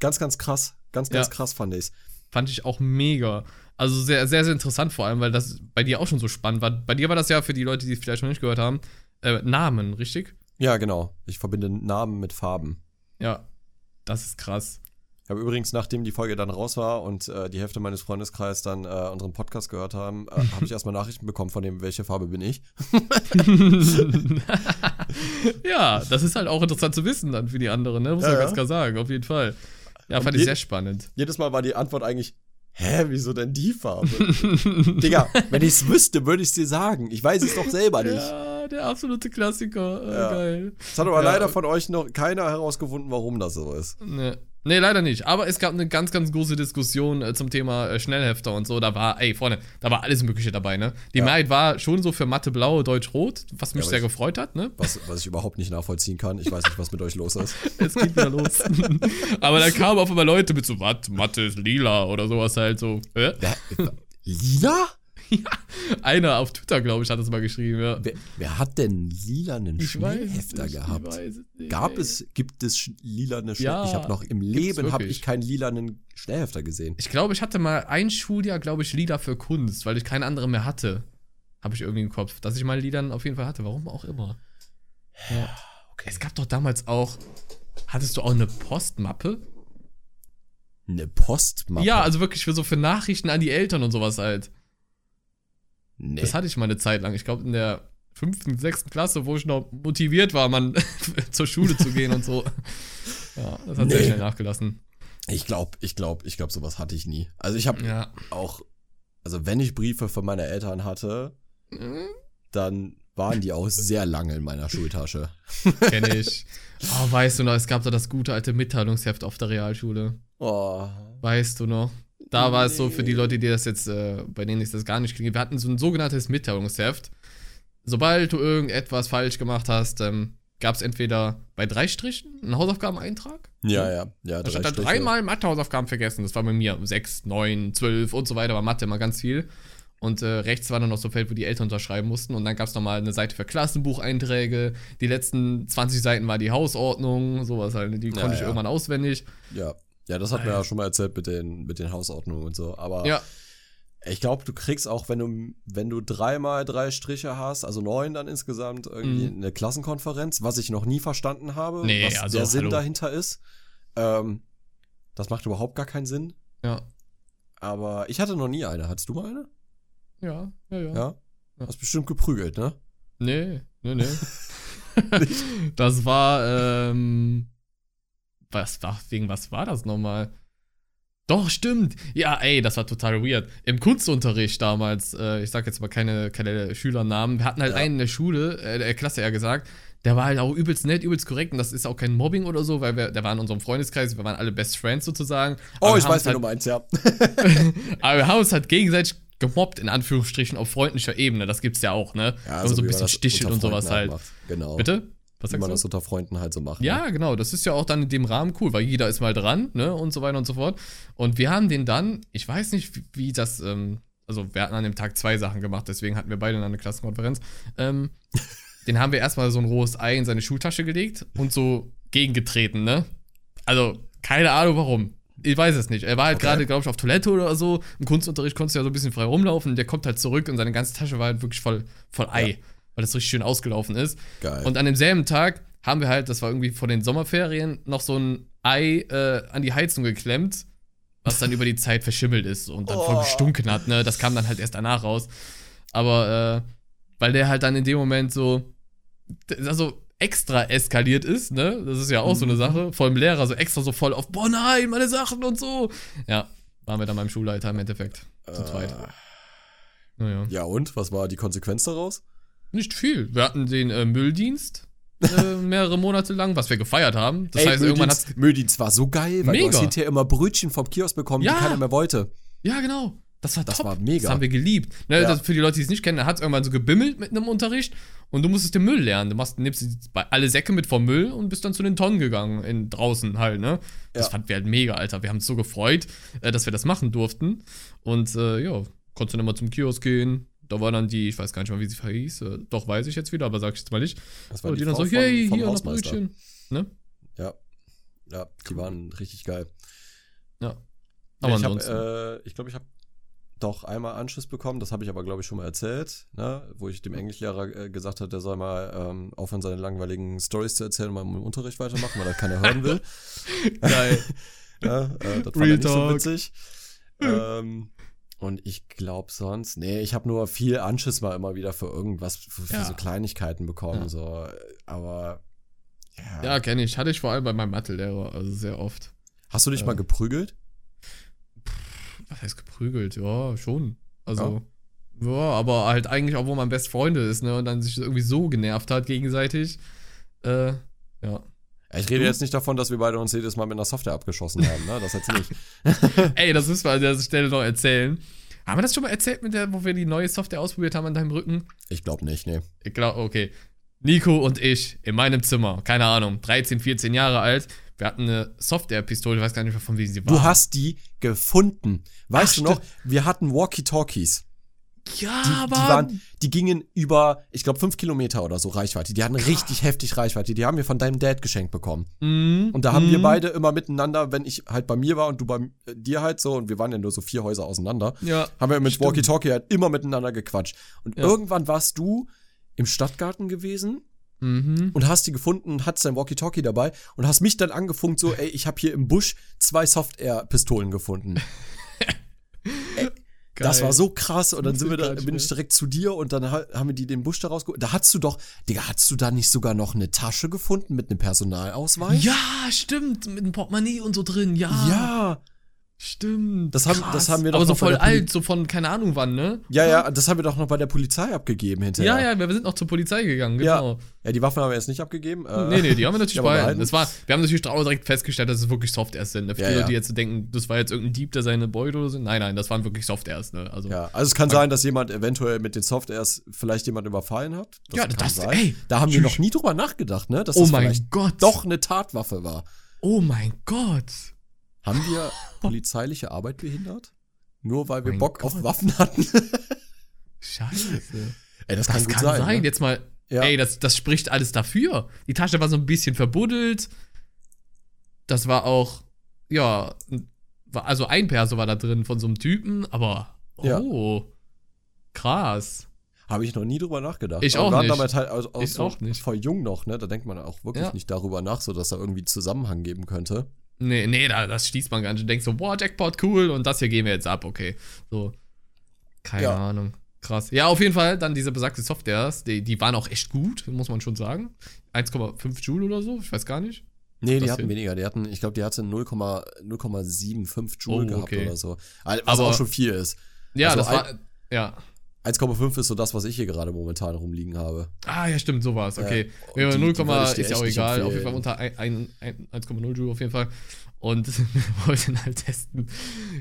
Ganz, ganz krass. Ganz, ganz Ja. krass fand ich's. Fand ich auch mega. Also sehr, sehr, sehr interessant vor allem, weil das bei dir auch schon so spannend war. Bei dir war das ja für die Leute, die es vielleicht noch nicht gehört haben, äh, Namen, richtig? Ja, genau. Ich verbinde Namen mit Farben. Ja. Das ist krass. Ich habe übrigens, nachdem die Folge dann raus war und äh, die Hälfte meines Freundeskreises dann äh, unseren Podcast gehört haben, äh, habe ich erstmal Nachrichten bekommen von dem, welche Farbe bin ich. ja, das ist halt auch interessant zu wissen dann für die anderen, ne? Muss Ja, man ja. ganz klar sagen, auf jeden Fall. Ja, fand ich sehr spannend. Jedes Mal war die Antwort eigentlich, hä, wieso denn die Farbe? Digga, wenn ich es wüsste, würde ich es dir sagen. Ich weiß es doch selber nicht. Ja, der absolute Klassiker. Äh, Ja. Geil. Es hat aber Ja. leider von euch noch keiner herausgefunden, warum das so ist. Ne. Nee, leider nicht. Aber es gab eine ganz, ganz große Diskussion äh, zum Thema äh, Schnellhefter und so. Da war, ey, Freunde, da war alles Mögliche dabei, ne? Die Ja. Mehrheit war schon so für Mathe Blau, Deutsch Rot, was mich Ja, sehr ich- gefreut hat, ne? Was, was ich überhaupt nicht nachvollziehen kann. Ich weiß nicht, was mit euch los ist. Jetzt geht wieder los. Aber da kamen auf einmal Leute mit so, was, Mathe ist lila oder sowas halt so. Äh? Wer, lila? Einer auf Twitter, glaube ich, hat das mal geschrieben, ja. Wer, wer hat denn lilanen Ich nicht, gehabt? Es nicht, Gab ey. es, gibt es lilane Ja, Schnellhefter? ich habe noch im Leben habe ich keinen lilanen Schnellhefter gesehen. Ich glaube, ich hatte mal ein Schuljahr, glaube ich, Lieder für Kunst, weil ich keine andere mehr hatte. Habe ich irgendwie im Kopf. Dass ich mal Liedern auf jeden Fall hatte. Warum auch immer. Ja. Okay. Es gab doch damals auch. Hattest du auch eine Postmappe? Eine Postmappe? Ja, also wirklich für so für Nachrichten an die Eltern und sowas halt. Nee. Das hatte ich mal eine Zeit lang. Ich glaube, in der fünften, sechsten Klasse, wo ich noch motiviert war, man zur Schule zu gehen und so. Ja, das hat sehr Nee. schnell nachgelassen. Ich glaube, ich glaube, ich glaube, sowas hatte ich nie. Also ich habe Ja. auch, also wenn ich Briefe von meine Eltern hatte, dann waren die auch sehr lange in meiner Schultasche. Kenne ich. Oh, weißt du noch, es gab da das gute alte Mitteilungsheft auf der Realschule. Oh. Weißt du noch? Da war es so für die. Leute, die das jetzt, äh, bei denen ist das gar nicht klingt. Wir hatten so ein sogenanntes Mitteilungsheft. Sobald du irgendetwas falsch gemacht hast, ähm, gab es entweder bei drei Strichen einen Hausaufgabeneintrag. Ja, ja, ja. Da stand da Striche. dreimal Mathehausaufgaben vergessen. Das war bei mir sechs, neun, zwölf und so weiter, war Mathe immer ganz viel. Und äh, rechts war dann noch so ein Feld, wo die Eltern unterschreiben mussten. Und dann gab es nochmal eine Seite für Klassenbucheinträge. Die letzten 20 Seiten war die Hausordnung, sowas halt. Die Ja, konnte ich ja. irgendwann auswendig. Ja. Ja, das hat mir ja schon mal erzählt mit den, mit den Hausordnungen und so. Aber Ja, ich glaube, du kriegst auch, wenn du, wenn du dreimal drei Striche hast, also neun dann insgesamt, irgendwie Mhm. eine Klassenkonferenz, was ich noch nie verstanden habe, Nee, was also, der Sinn hallo. dahinter ist. Ähm, das macht überhaupt gar keinen Sinn. ja, Aber ich hatte noch nie eine. Hattest du mal eine? ja, ja, ja. Ja? Ja. Hast bestimmt geprügelt, ne? Nee, nee, nee. das war, ähm. Was war, wegen was war das nochmal? Doch, stimmt. Ja, ey, das war total weird. Im Kunstunterricht damals, äh, ich sag jetzt mal keine, keine Schülernamen, wir hatten halt Ja. einen in der Schule, äh, der Klasse eher gesagt, der war halt auch übelst nett, übelst korrekt und das ist auch kein Mobbing oder so, weil wir, der war in unserem Freundeskreis, wir waren alle Best Friends sozusagen. Oh, Aber ich weiß, uns wie halt, du meinst, ja. Aber wir haben uns halt gegenseitig gemobbt, in Anführungsstrichen, auf freundlicher Ebene. Das gibt's ja auch, ne? ja man so ein bisschen stichelt und sowas Freunden halt. macht. Genau. Bitte? Was Wie man du? das unter Freunden halt so macht. ne? Ja, genau. Das ist ja auch dann in dem Rahmen cool, weil jeder ist mal dran, ne? Und so weiter und so fort. Und wir haben den dann, ich weiß nicht, wie, wie das, ähm, also wir hatten an dem Tag zwei Sachen gemacht, deswegen hatten wir beide dann eine Klassenkonferenz. Ähm, den haben wir erstmal so ein rohes Ei in seine Schultasche gelegt und so gegengetreten, ne? Also, keine Ahnung warum. Ich weiß es nicht. Er war halt Okay. gerade, glaube ich, auf Toilette oder so. Im Kunstunterricht konntest du ja so ein bisschen frei rumlaufen. Der kommt halt zurück und seine ganze Tasche war halt wirklich voll, voll Ei, Ja. Weil das richtig schön ausgelaufen ist. Geil. Und an demselben Tag haben wir halt, das war irgendwie vor den Sommerferien, noch so ein Ei äh, an die Heizung geklemmt, was dann über die Zeit verschimmelt ist und dann voll Oh. gestunken hat, ne? Das kam dann halt erst danach raus. Aber, äh, weil der halt dann in dem Moment so, also extra eskaliert ist, ne? Das ist ja auch so eine Mhm. Sache. Vor dem Lehrer so extra so voll auf, boah nein, meine Sachen und so. Ja, waren wir dann beim Schulleiter im Endeffekt. Zu zweit. Äh, Naja. ja, und? Was war die Konsequenz daraus? Nicht viel. Wir hatten den äh, Mülldienst. äh, mehrere Monate lang, was wir gefeiert haben. Das Ey, heißt, irgendwann hat's. Mödins, Mödins war so geil, weil du Mega. hast hinterher immer Brötchen vom Kiosk bekommen, Ja. die keiner mehr wollte. Ja, genau. Das war Das top. war mega. Das haben wir geliebt. Ne, Ja. das, für die Leute, die es nicht kennen, da hat es irgendwann so gebimmelt mit einem Unterricht und du musstest den Müll lernen. Du machst, nimmst alle Säcke mit vom Müll und bist dann zu den Tonnen gegangen, in, draußen halt, ne? Das Ja. fanden wir halt mega, Alter. Wir haben uns so gefreut, äh, dass wir das machen durften. Und äh, ja, konntest dann immer zum Kiosk gehen. Da war dann die, ich weiß gar nicht mal, wie sie hieß. Äh, doch, weiß ich jetzt wieder, aber sag ich jetzt mal nicht. Das war die, die, dann Frau so, vom- hey, vom hier noch. Brötchen. Ne? Ja. Ja, die waren richtig geil. Ja. Aber ich ansonsten. äh, ich glaube, ich habe doch einmal Anschluss bekommen, das habe ich aber, glaube ich, schon mal erzählt, ne? wo ich dem Englischlehrer äh, gesagt habe, der soll mal ähm, aufhören, seine langweiligen Stories zu erzählen und mal im Unterricht weitermachen, weil er keiner hören will. Geil. ja, äh, das er nicht so witzig. ähm, und ich glaube sonst, nee, ich habe nur viel Anschiss mal immer wieder für irgendwas, für, für Ja. so Kleinigkeiten bekommen, Ja. so, aber ja. ja, kenne ich. Hatte ich vor allem bei meinem Mathelehrer, also sehr oft. Hast du dich äh, mal geprügelt? Was heißt geprügelt? Ja, schon. Also, ja. aber halt eigentlich auch, wo man Best Freunde ist, ne? Und dann sich irgendwie so genervt hat gegenseitig. Äh, ja. Ich rede jetzt nicht davon, dass wir beide uns jedes Mal mit einer Software abgeschossen haben, ne? Das jetzt nicht. Ey, das müssen wir an der Stelle noch erzählen. Haben wir das schon mal erzählt mit der, wo wir die neue Software ausprobiert haben an deinem Rücken? Ich glaube nicht, nee. Ich glaube, okay. Nico und ich in meinem Zimmer, keine Ahnung, 13, 14 Jahre alt. Wir hatten eine Software-Pistole, ich weiß gar nicht mehr, von wem sie war. Du hast die gefunden. Weißt Ach, du noch, wir hatten Walkie-Talkies. Ja, Die, aber. die, waren, die gingen über, ich glaube, fünf Kilometer oder so Reichweite. Die hatten richtig heftig Reichweite. Die haben wir von deinem Dad geschenkt bekommen. Mhm, Und da haben wir mhm. beide immer miteinander, wenn ich halt bei mir war und du bei äh, dir halt so, und wir waren ja nur so vier Häuser auseinander, Ja. haben wir mit Stimmt. Walkie-Talkie halt immer miteinander gequatscht. Und Ja. irgendwann warst du im Stadtgarten gewesen Mhm. und hast die gefunden und hattest dein Walkie-Talkie dabei und hast mich dann angefunkt so, ey, ich habe hier im Busch zwei Soft-Air-Pistolen gefunden. Das Geil. war so krass und dann Das sind wir da, bin ich direkt zu dir und dann ha- haben wir die den Busch da rausgeholt. Da hast du doch, Digga, hast du da nicht sogar noch eine Tasche gefunden mit einem Personalausweis? Ja, stimmt, mit einem Portemonnaie und so drin, ja. Ja, Stimmt. Das haben- krass. das haben wir doch Aber so voll alt, so von keine Ahnung wann, ne? ja, ja, das haben wir doch noch bei der Polizei abgegeben hinterher. Ja, ja, wir sind noch zur Polizei gegangen, Ja. genau. Ja, die Waffen haben wir jetzt nicht abgegeben. Äh, Nee, nee, die haben wir natürlich behalten. behalten. Das war, wir haben natürlich auch direkt festgestellt, dass es wirklich Soft-Airs sind. Ne? Für Ja, die ja. Leute, die jetzt denken, das war jetzt irgendein Dieb, der seine Beute oder so. Nein, nein, das waren wirklich Soft-Airs, ne? Also, Ja, also es kann sein, dass jemand eventuell mit den Softwares vielleicht jemand überfallen hat. Das Ja, kann das- sein. ey, da haben wir noch nie drüber nachgedacht, ne? Dass oh das mein Gott. doch eine Tatwaffe war. Oh mein Gott. Haben wir polizeiliche Arbeit behindert? Nur weil wir Mein Bock Gott. auf Waffen hatten? Scheiße. Ey, das, Das kann kann sein. sein. Ne? Jetzt mal, Ja. ey, das, das spricht alles dafür. Die Tasche war so ein bisschen verbuddelt. Das war auch, ja, war, also ein Perso war da drin von so einem Typen, aber, Ja. oh, krass. Habe ich noch nie drüber nachgedacht. Ich Aber auch nicht. damals halt also auch, Ich so auch nicht. voll jung noch, ne? Da denkt man auch wirklich Ja. nicht darüber nach, so dass da irgendwie Zusammenhang geben könnte. Nee, nee, da, das schließt man gar nicht. Du denkst so, boah, Jackpot, cool, und das hier gehen wir jetzt ab, okay. So. Keine Ja. Ahnung. Krass. Ja, auf jeden Fall, dann diese besagte Softwares, die, die waren auch echt gut, muss man schon sagen. 1,5 Joule oder so, ich weiß gar nicht. Nee, die hatten für- weniger. Die hatten, ich glaube, die hatte 0,- 0,75 Joule Oh, gehabt okay. oder so. Was Aber- auch schon viel ist. Ja, Also das war, ja. 1,5 ist so das, was ich hier gerade momentan rumliegen habe. Ah, ja, stimmt, sowas, okay. Ja, Ja, und die- 0, die würde ich dir ist ja auch egal, auf jeden. Fall unter ein- ein- ein- 1,0 Joule auf jeden Fall. Und wir wollten halt testen,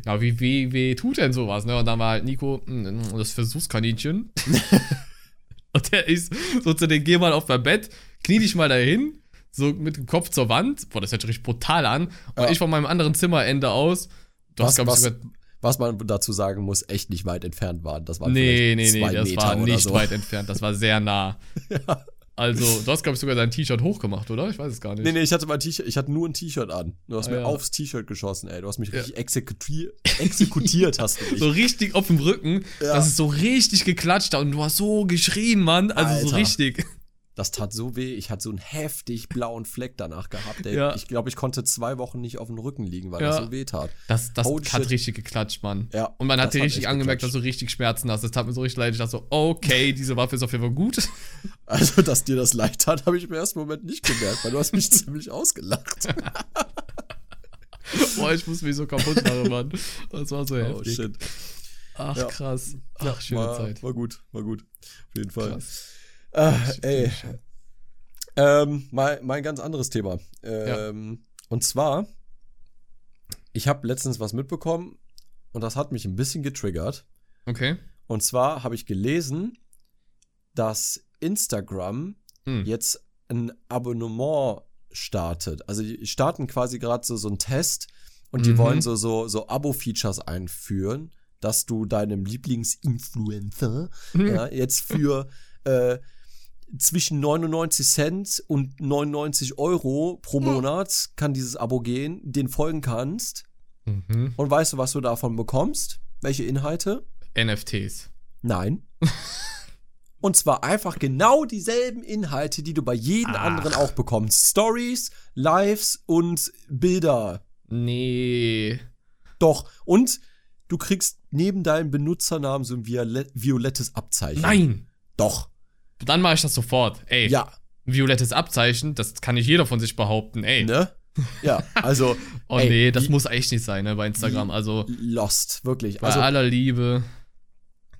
ja, wie, wie, wie tut denn sowas, ne? Und dann war halt Nico, mm, das Versuchskaninchen. Und der ist so zu den, geh mal auf mein Bett, knie dich mal dahin, so mit dem Kopf zur Wand. Boah, das hört sich richtig brutal an. Und Ja. ich von meinem anderen Zimmerende aus. Du hast, Was, glaub ich, was, sogar was man dazu sagen muss, echt nicht weit entfernt waren. Das waren Nee, nee, vielleicht nee, zwei das Meter war nicht so. weit entfernt. Das war sehr nah. Also, du hast, glaube ich, sogar dein T-Shirt hochgemacht, oder? Ich weiß es gar nicht. Nee, nee, ich hatte mein T-Shirt, ich hatte nur ein T-Shirt an. Du hast Ah, mir ja. aufs T-Shirt geschossen, ey. Du hast mich Ja. richtig exekutiert, exekutiert hast du mich. So richtig auf dem Rücken, Ja. dass es so richtig geklatscht hat und du hast so geschrien, Mann. Also so Alter. richtig. Das tat so weh. Ich hatte so einen heftig blauen Fleck danach gehabt, ey. Ja. Ich glaube, ich konnte zwei Wochen nicht auf dem Rücken liegen, weil Ja. das so weh tat. Das, das Holy hat shit. richtig geklatscht, Mann. Ja, Und man hat dir richtig angemerkt, dass geklatscht. du richtig Schmerzen hast. Das tat mir so richtig leid. Ich dachte so, okay, diese Waffe ist auf jeden Fall gut. Also, dass dir das leid tat, habe ich im ersten Moment nicht gemerkt, weil du hast mich ziemlich ausgelacht. Boah, ich muss mich so kaputt machen, Mann. Das war so Oh, heftig. shit. Ach, Ja. krass. Ach, schöne war, Zeit. War gut, war gut. Auf jeden Fall. Krass. Ah, ey. Ähm, mal, mal ein ganz anderes Thema. Ähm, Und zwar, ich habe letztens was mitbekommen und das hat mich ein bisschen getriggert. Okay. Und zwar habe ich gelesen, dass Instagram Hm. jetzt ein Abonnement startet. Also die starten quasi gerade so, so einen Test und die Mhm. wollen so, so, so Abo-Features einführen, dass du deinem Lieblingsinfluencer Hm. ja, jetzt für äh, zwischen 99 Cent und 99 Euro pro. Monat kann dieses Abo gehen, den folgen kannst. Mhm. Und weißt du, was du davon bekommst? Welche Inhalte? NFTs. Nein. Und zwar einfach genau dieselben Inhalte, die du bei jedem Ach. anderen auch bekommst. Stories, Lives und Bilder. Nee. Doch. Und du kriegst neben deinem Benutzernamen so ein viole- violettes Abzeichen. Nein. Doch. Dann mache ich das sofort. Ey, Ja. violettes Abzeichen, das kann nicht jeder von sich behaupten. Ey. Ne? Ja, also Oh Ey, nee, das muss echt nicht sein, ne, bei Instagram. Also, lost, wirklich. bei Also aller Liebe.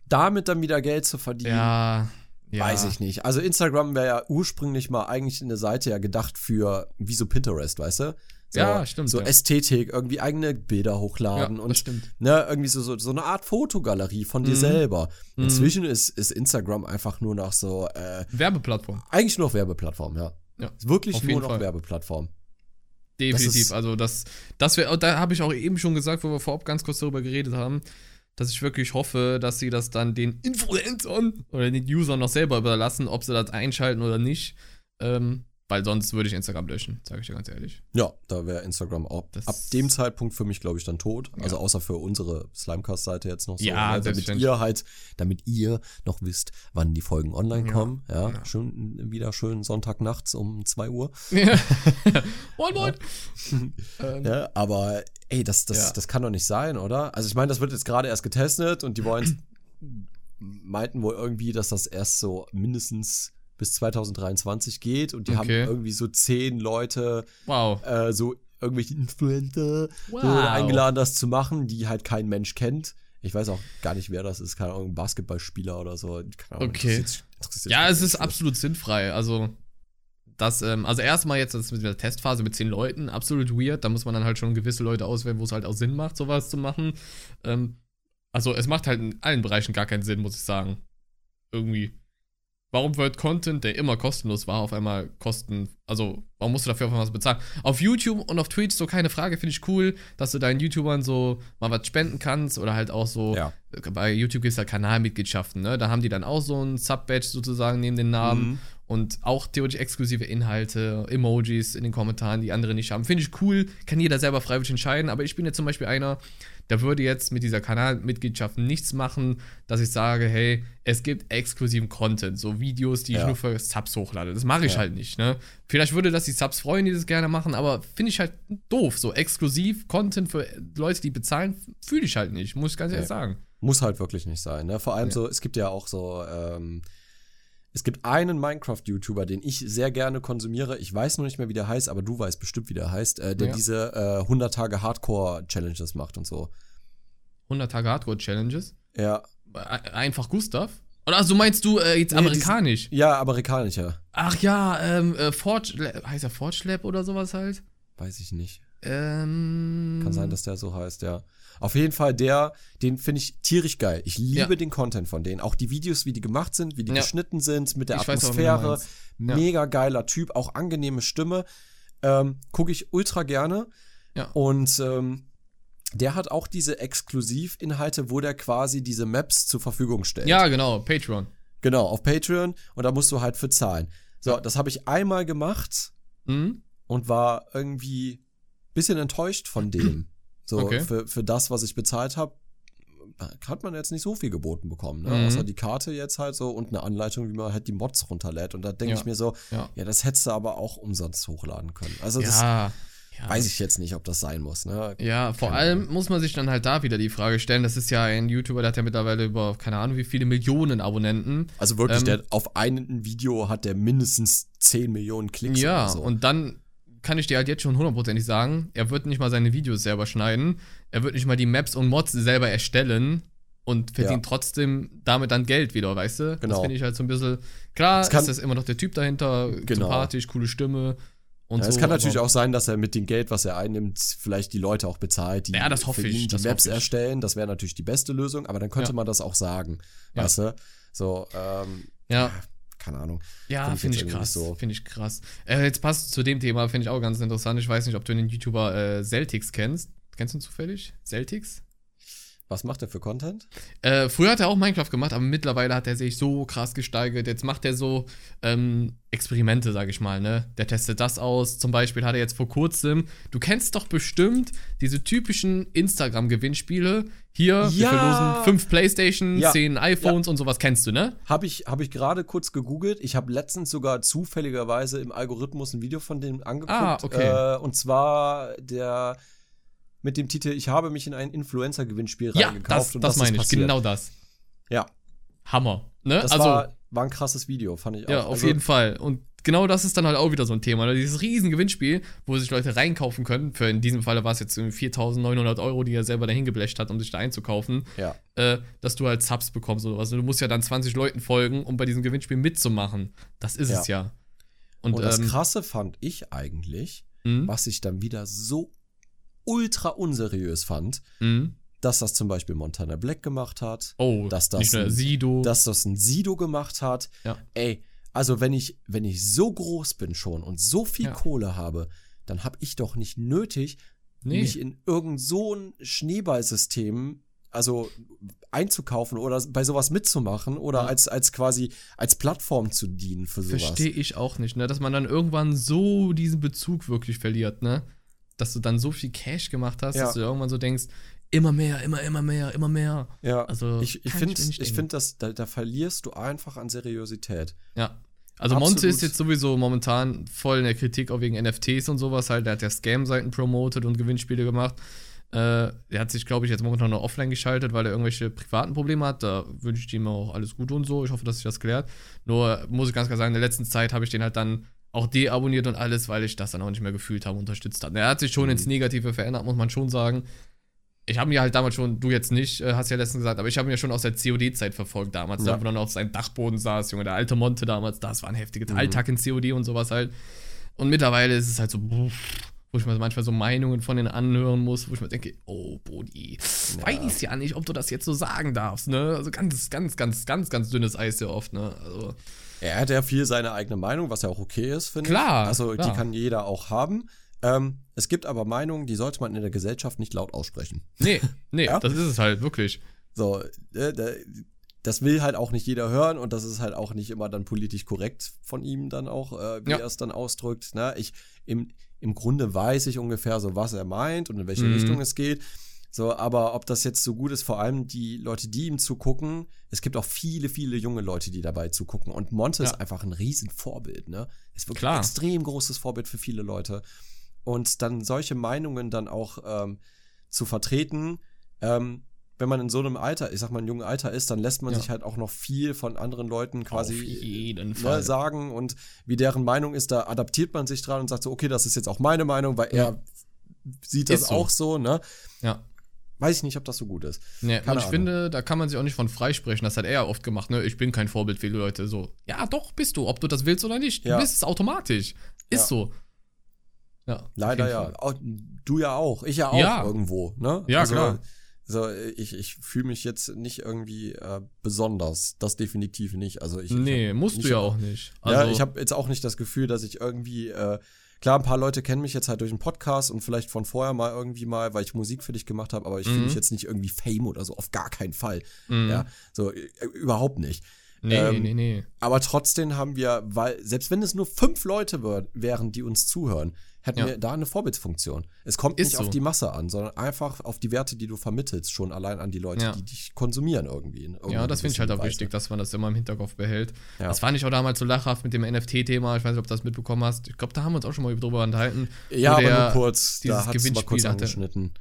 damit dann wieder Geld zu verdienen, Ja. ja. weiß ich nicht. Also Instagram wäre ja ursprünglich mal eigentlich eine Seite ja gedacht für, wie so Pinterest, weißt du? So, Ja, stimmt, So ja. Ästhetik, irgendwie eigene Bilder hochladen Ja, und das stimmt. ne, irgendwie so, so, so eine Art Fotogalerie von dir Mhm. selber. Mhm. Inzwischen ist, ist Instagram einfach nur noch so, äh, Werbeplattform. eigentlich nur noch Werbeplattform, ja. Ja, Wirklich nur noch Fall. Werbeplattform. Definitiv. ist- also das, das wäre, da habe ich auch eben schon gesagt, wo wir vorab ganz kurz darüber geredet haben, dass ich wirklich hoffe, dass sie das dann den Influencern oder den Usern noch selber überlassen, ob sie das einschalten oder nicht. Ähm, weil sonst würde ich Instagram löschen, sage ich dir ganz ehrlich. Ja, da wäre Instagram auch Das- ab dem Zeitpunkt für mich, glaube ich, dann tot. Also Ja. außer für unsere Slimecast-Seite jetzt noch so. Ja, ne? damit ihr halt, damit ihr noch wisst, wann die Folgen online Ja. kommen. Ja, Ja. schön, wieder schön Sonntagnachts um 2 Uhr. Ja. moin, moin. ähm, Ja, aber ey, das, das, das kann doch nicht sein, oder? Also ich meine, das wird jetzt gerade erst getestet und die wollen meinten wohl irgendwie, dass das erst so mindestens bis 2023 geht und die haben Okay. irgendwie so zehn Leute, wow. äh, so irgendwelche Influencer Wow. so eingeladen, das zu machen, die halt kein Mensch kennt. Ich weiß auch gar nicht, wer das ist, keine Ahnung, ein Basketballspieler oder so. Keine Ahnung, Okay. interessiert- interessiert Ja, es ist absolut sinnfrei. Also, das, ähm, also erstmal jetzt das mit der Testphase mit zehn Leuten, absolut weird. Da muss man dann halt schon gewisse Leute auswählen, wo es halt auch Sinn macht, sowas zu machen. Ähm, also, es macht halt in allen Bereichen gar keinen Sinn, muss ich sagen. Irgendwie. Warum wird Content, der immer kostenlos war, auf einmal kosten, also warum musst du dafür auf einmal was bezahlen? Auf YouTube und auf Twitch, so keine Frage, finde ich cool, dass du deinen YouTubern so mal was spenden kannst oder halt auch so Ja. bei YouTube gibt es ja Kanalmitgliedschaften, ne? Da haben die dann auch so ein Sub-Badge sozusagen neben den Namen Mhm. und auch theoretisch exklusive Inhalte, Emojis in den Kommentaren, die andere nicht haben. Finde ich cool, kann jeder selber freiwillig entscheiden, aber ich bin jetzt zum Beispiel einer, der würde jetzt mit dieser Kanalmitgliedschaft nichts machen, dass ich sage, hey, es gibt exklusiven Content, so Videos, die ich Ja. nur für Subs hochlade. Das mache ich Ja. halt nicht, ne? Vielleicht würde das die Subs freuen, die das gerne machen, aber finde ich halt doof. So exklusiv Content für Leute, die bezahlen, fühle ich halt nicht, muss ich ganz ehrlich Nee. sagen. Muss halt wirklich nicht sein. Ne? Vor allem Ja. so, es gibt ja auch so, ähm, es gibt einen Minecraft-YouTuber, den ich sehr gerne konsumiere. Ich weiß noch nicht mehr, wie der heißt, aber du weißt bestimmt, wie der heißt, äh, der Ja. diese äh, 100 Tage Hardcore-Challenges macht und so. 100 Tage Hardcore-Challenges. Ja, E- Einfach Gustav? Oder also meinst du äh, jetzt Nee, amerikanisch? ja, amerikanischer. Ach ja, ähm, äh, Forge, heißt er Forge Lab oder sowas halt? Weiß ich nicht. Ähm. Kann sein, dass der so heißt, ja. Auf jeden Fall der, den finde ich tierisch geil. Ich liebe Ja. den Content von denen. Auch die Videos, wie die gemacht sind, wie die Ja. geschnitten sind, mit der Ich auch, Atmosphäre. Ja. Mega geiler Typ, auch angenehme Stimme. Ähm, Gucke ich ultra gerne. Ja. Und ähm, der hat auch diese Exklusivinhalte, wo der quasi diese Maps zur Verfügung stellt. Ja, genau, Patreon. Genau, auf Patreon. Und da musst du halt für zahlen. So, das habe ich einmal gemacht Mhm. und war irgendwie ein bisschen enttäuscht von dem. So, Okay. für, für das, was ich bezahlt habe, hat man jetzt nicht so viel geboten bekommen. Ne? Mhm. Außer die Karte jetzt halt so und eine Anleitung, wie man halt die Mods runterlädt. Und da denke Ja. ich mir so, Ja. ja, das hättest du aber auch umsonst hochladen können. Also das Ja. weiß ich jetzt nicht, ob das sein muss. Ne? Ja, vor Keine allem muss man sich dann halt da wieder die Frage stellen, das ist ja ein YouTuber, der hat ja mittlerweile über, keine Ahnung, wie viele Millionen Abonnenten. Also wirklich, Ähm, der auf einem Video hat der mindestens 10 Millionen Klicks Ja, so. und dann kann ich dir halt jetzt schon hundertprozentig sagen, er wird nicht mal seine Videos selber schneiden, er wird nicht mal die Maps und Mods selber erstellen. und verdient Ja. trotzdem damit dann Geld wieder, weißt du? Das Genau. finde ich halt so ein bisschen. Klar, kann- ist das immer noch der Typ dahinter, Genau. sympathisch, coole Stimme und Ja, so. es kann natürlich auch sein, dass er mit dem Geld, was er einnimmt, vielleicht die Leute auch bezahlt, die Ja, das hoffe für ich, ihn die das Maps ich. erstellen. Das wäre natürlich die beste Lösung, aber dann könnte Ja. man das auch sagen. Ja. Weißt du? So, ähm, Ja, keine Ahnung. Ja, Find ich finde jetzt ich krass. so. Finde ich krass. Äh, jetzt passt zu dem Thema, finde ich auch ganz interessant. Ich weiß nicht, ob du den YouTuber äh, Celtics kennst. Kennst du ihn zufällig? Celtics? Was macht er für Content? Äh, früher hat er auch Minecraft gemacht, aber mittlerweile hat er sich so krass gesteigert. Jetzt macht er so ähm, Experimente, sage ich mal, ne? Der testet das aus. Zum Beispiel hat er jetzt vor kurzem, du kennst doch bestimmt diese typischen Instagram-Gewinnspiele. Hier, wir Ja. verlosen fünf Playstation, Ja. zehn iPhones und sowas kennst du, ne? Habe ich, hab ich gerade kurz gegoogelt. Ich habe letztens sogar zufälligerweise im Algorithmus ein Video von dem angeguckt. Ah, okay. Äh, und zwar der mit dem Titel Ich habe mich in ein Influencer-Gewinnspiel Ja, reingekauft. das, und das ist meine ich. Genau das. Ja, Hammer. Ne? das also, war, war ein krasses Video, fand ich auch. Ja, auf Also, jeden Fall. Und genau das ist dann halt auch wieder so ein Thema. Ne? Dieses riesen Gewinnspiel, wo sich Leute reinkaufen können. Für in diesem Falle war es jetzt irgendwie 4.900 Euro, die er selber dahin geblecht hat, um sich da einzukaufen. Ja. Äh, dass du halt Subs bekommst oder was. Du musst ja dann 20 Leuten folgen, um bei diesem Gewinnspiel mitzumachen. Das ist Ja. es ja. Und, Und, das ähm, Krasse fand ich eigentlich, mh, was ich dann wieder so ultra unseriös fand, mh. dass das zum Beispiel Montana Black gemacht hat, Oh, dass das nicht nur ein- Sido. dass das ein Sido gemacht hat. Ja. Ey, also wenn ich, wenn ich so groß bin schon und so viel Ja. Kohle habe, dann habe ich doch nicht nötig, nee. mich in irgend so ein Schneeballsystem also einzukaufen oder bei sowas mitzumachen oder Ja. als, als quasi als Plattform zu dienen für sowas. Verstehe ich auch nicht, ne? Dass man dann irgendwann so diesen Bezug wirklich verliert, ne? Dass du dann so viel Cash gemacht hast, Ja. dass du irgendwann so denkst, immer mehr, immer, immer mehr, immer mehr. Ja, Also, ich, ich finde, ich finde, dass da, da verlierst du einfach an Seriosität. Ja. Also Absolut. Monte ist jetzt sowieso momentan voll in der Kritik auch wegen NFTs und sowas halt. Der hat ja Scam-Seiten promotet und Gewinnspiele gemacht. Äh, der hat sich, glaube ich, jetzt momentan noch offline geschaltet, weil er irgendwelche privaten Probleme hat. Da wünsche ich ihm auch alles Gute und so. Ich hoffe, dass sich das klärt. Nur muss ich ganz klar sagen, in der letzten Zeit habe ich den halt dann auch deabonniert und alles, weil ich das dann auch nicht mehr gefühlt habe, unterstützt habe. Er hat sich schon Mhm. ins Negative verändert, muss man schon sagen. Ich habe mir halt damals schon, du jetzt nicht, äh, hast ja letztens gesagt, aber ich habe mir schon aus der COD-Zeit verfolgt damals, Ja. ne, wo dann auf seinem Dachboden saß, Junge, der alte Monte damals, das war ein heftiges Mhm. Alltag in COD und sowas halt. Und mittlerweile ist es halt so, wo ich mir manchmal so Meinungen von denen anhören muss, wo ich mir denke, oh, Bodi, Ja. weiß ja nicht, ob du das jetzt so sagen darfst, ne? Also ganz, ganz, ganz, ganz, ganz dünnes Eis sehr oft, ne? Also, Er hat ja viel seine eigene Meinung, was ja auch okay ist, finde ich. Klar, Also klar. die kann jeder auch haben. Ähm, es gibt aber Meinungen, die sollte man in der Gesellschaft nicht laut aussprechen. nee, nee, Ja? das ist es halt, wirklich. So, äh, da- das will halt auch nicht jeder hören und das ist halt auch nicht immer dann politisch korrekt von ihm dann auch, äh, wie Ja. er es dann ausdrückt. Ne? Ich, im, Im Grunde weiß ich ungefähr so, was er meint und in welche Mhm. Richtung es geht. So, aber ob das jetzt so gut ist, vor allem die Leute, die ihm zugucken, es gibt auch viele, viele junge Leute, die dabei zugucken. Und Monte Ja. ist einfach ein Riesenvorbild, ne? Ist wirklich Klar. ein extrem großes Vorbild für viele Leute. Und dann solche Meinungen dann auch ähm, zu vertreten, ähm, wenn man in so einem Alter, ich sag mal, in jungen Alter ist, dann lässt man Ja. sich halt auch noch viel von anderen Leuten quasi ne, sagen und wie deren Meinung ist, da adaptiert man sich dran und sagt so, okay, das ist jetzt auch meine Meinung, weil Ja. er sieht das Ist so. auch so, ne? Ja. Weiß ich nicht, ob das so gut ist. Nee, Keine und ich Ahnung. finde, da kann man sich auch nicht von freisprechen. Das hat er ja oft gemacht, ne? Ich bin kein Vorbild für die Leute. So, ja, doch, bist du, ob du das willst oder nicht. Ja. Du bist es automatisch. Ist Ja. so. Ja. Leider ja. Auch, du ja auch. Ich ja auch Ja. irgendwo, ne? Ja, klar. So, ich, ich fühle mich jetzt nicht irgendwie äh, besonders. Das definitiv nicht. Also ich, Nee, ich musst du ja auch nicht. ja, Also, ich habe jetzt auch nicht das Gefühl, dass ich irgendwie, äh, klar, ein paar Leute kennen mich jetzt halt durch den Podcast und vielleicht von vorher mal irgendwie mal, weil ich Musik für dich gemacht habe, aber ich fühle Mhm. mich jetzt nicht irgendwie Fame oder so, auf gar keinen Fall. mh, Ja, so äh, überhaupt nicht. nee, ähm, nee, nee. Aber trotzdem haben wir, weil, selbst wenn es nur fünf Leute wär, wären, die uns zuhören, hätten Ja. wir da eine Vorbildsfunktion. Es kommt Ist nicht so. auf die Masse an, sondern einfach auf die Werte, die du vermittelst, schon allein an die Leute, Ja. die dich konsumieren irgendwie. Ja, das finde ich halt auch gewissen wichtig, Weise. dass man das immer im Hinterkopf behält. Ja. Das fand ich auch damals so lachhaft mit dem NFT-Thema. Ich weiß nicht, ob du das mitbekommen hast. Ich glaube, da haben wir uns auch schon mal drüber unterhalten. Ja, aber nur kurz. dieses Da hat es mal kurz Gewinnspiel hatte. angeschnitten.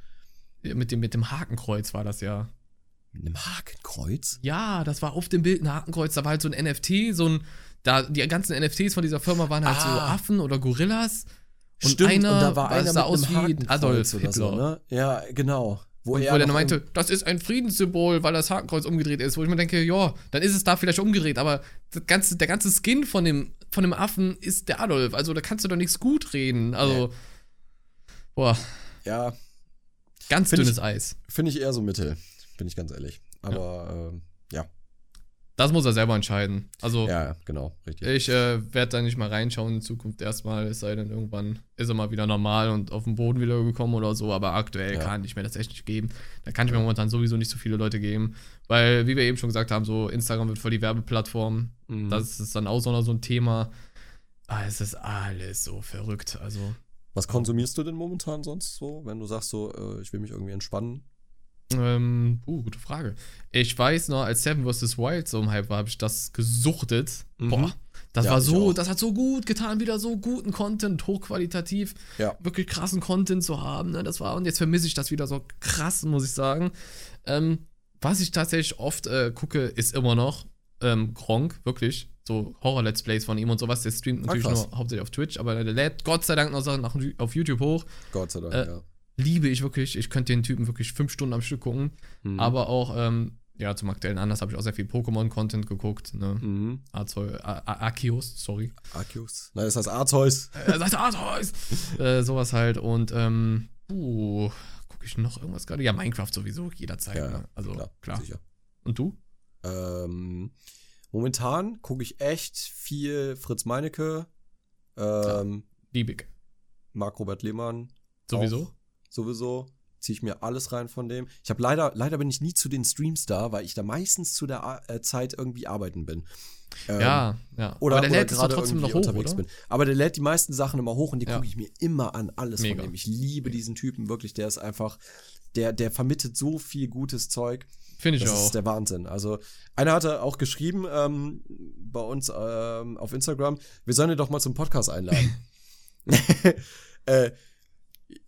Mit dem, mit dem Hakenkreuz war das ja. Mit einem Hakenkreuz? Ja, das war auf dem Bild ein Hakenkreuz. Da war halt so ein NFT, so ein. Da, die ganzen NFTs von dieser Firma waren halt so Ah. Affen oder Gorillas. Und Stimmt, einer, und da war einer sah mit aus wie Adolf oder Hitler. so, ne? Ja, genau. Wo Und er wo noch meinte, das ist ein Friedenssymbol, weil das Hakenkreuz umgedreht ist. Wo ich mir denke, ja, dann ist es da vielleicht umgedreht, aber ganze, der ganze Skin von dem, von dem Affen ist der Adolf. Also da kannst du doch nichts gut reden. Also, boah, Ja, ganz Find dünnes Eis. finde ich eher so Mittel, bin ich ganz ehrlich. Aber ähm, ja. Das muss er selber entscheiden. Also, ja, genau, richtig. ich äh, werde da nicht mal reinschauen in Zukunft erstmal, es sei denn, irgendwann ist er mal wieder normal und auf den Boden wieder gekommen oder so, aber aktuell Ja. kann ich mir das echt nicht geben. Da kann ich mir momentan sowieso nicht so viele Leute geben, weil, wie wir eben schon gesagt haben, so Instagram wird voll die Werbeplattform. Mhm. Das ist dann auch so ein Thema. Ah, es ist alles so verrückt. Also, Was konsumierst du denn momentan sonst so, wenn du sagst so, äh, ich will mich irgendwie entspannen? Ähm, uh, gute Frage. Ich weiß noch, als Seven vs. Wild so im Hype war, habe ich das gesuchtet. Mhm. Boah, das Ja, war so, das hat so gut getan, wieder so guten Content, hochqualitativ, Ja. wirklich krassen Content zu haben. Ne? Das war, und jetzt vermisse ich das wieder so krass, muss ich sagen. Ähm, was ich tatsächlich oft äh, gucke, ist immer noch ähm, Gronk, wirklich. So Horror-Let's Plays von ihm und sowas. Der streamt natürlich krass. nur hauptsächlich auf Twitch, aber der lädt Gott sei Dank noch Sachen auf YouTube hoch. Gott sei Dank, Äh, ja. Liebe ich wirklich. Ich könnte den Typen wirklich fünf Stunden am Stück gucken. Mhm. Aber auch, ähm, ja, zum aktuellen Anlass habe ich auch sehr viel Pokémon-Content geguckt. Ne? Mhm. Arzeus, Arceus, sorry. Arceus. Nein, das heißt Arceus. Äh, sagt Arceus! äh, sowas halt. Und, ähm, uh, gucke ich noch irgendwas gerade? Ja, Minecraft sowieso, jederzeit. Ja, ne? Also, klar, klar. sicher. Und du? Ähm, momentan gucke ich echt viel Fritz Meinecke, ähm, Liebig. Marc Robert Lehmann. Sowieso? Auch sowieso. Ziehe ich mir alles rein von dem. Ich habe leider, leider bin ich nie zu den Streams da, weil ich da meistens zu der Ar- äh, Zeit irgendwie arbeiten bin. Ähm, ja, ja. Oder, Aber der lädt gerade trotzdem irgendwie noch hoch, unterwegs oder? bin. Aber der lädt die meisten Sachen immer hoch und die Ja. gucke ich mir immer an. Alles Mega. von dem. Ich liebe diesen Typen wirklich. Der ist einfach, der, der vermittelt so viel gutes Zeug. Finde ich Das auch. ist der Wahnsinn. Also, einer hatte auch geschrieben ähm, bei uns ähm, auf Instagram, wir sollen ihn doch mal zum Podcast einladen. äh,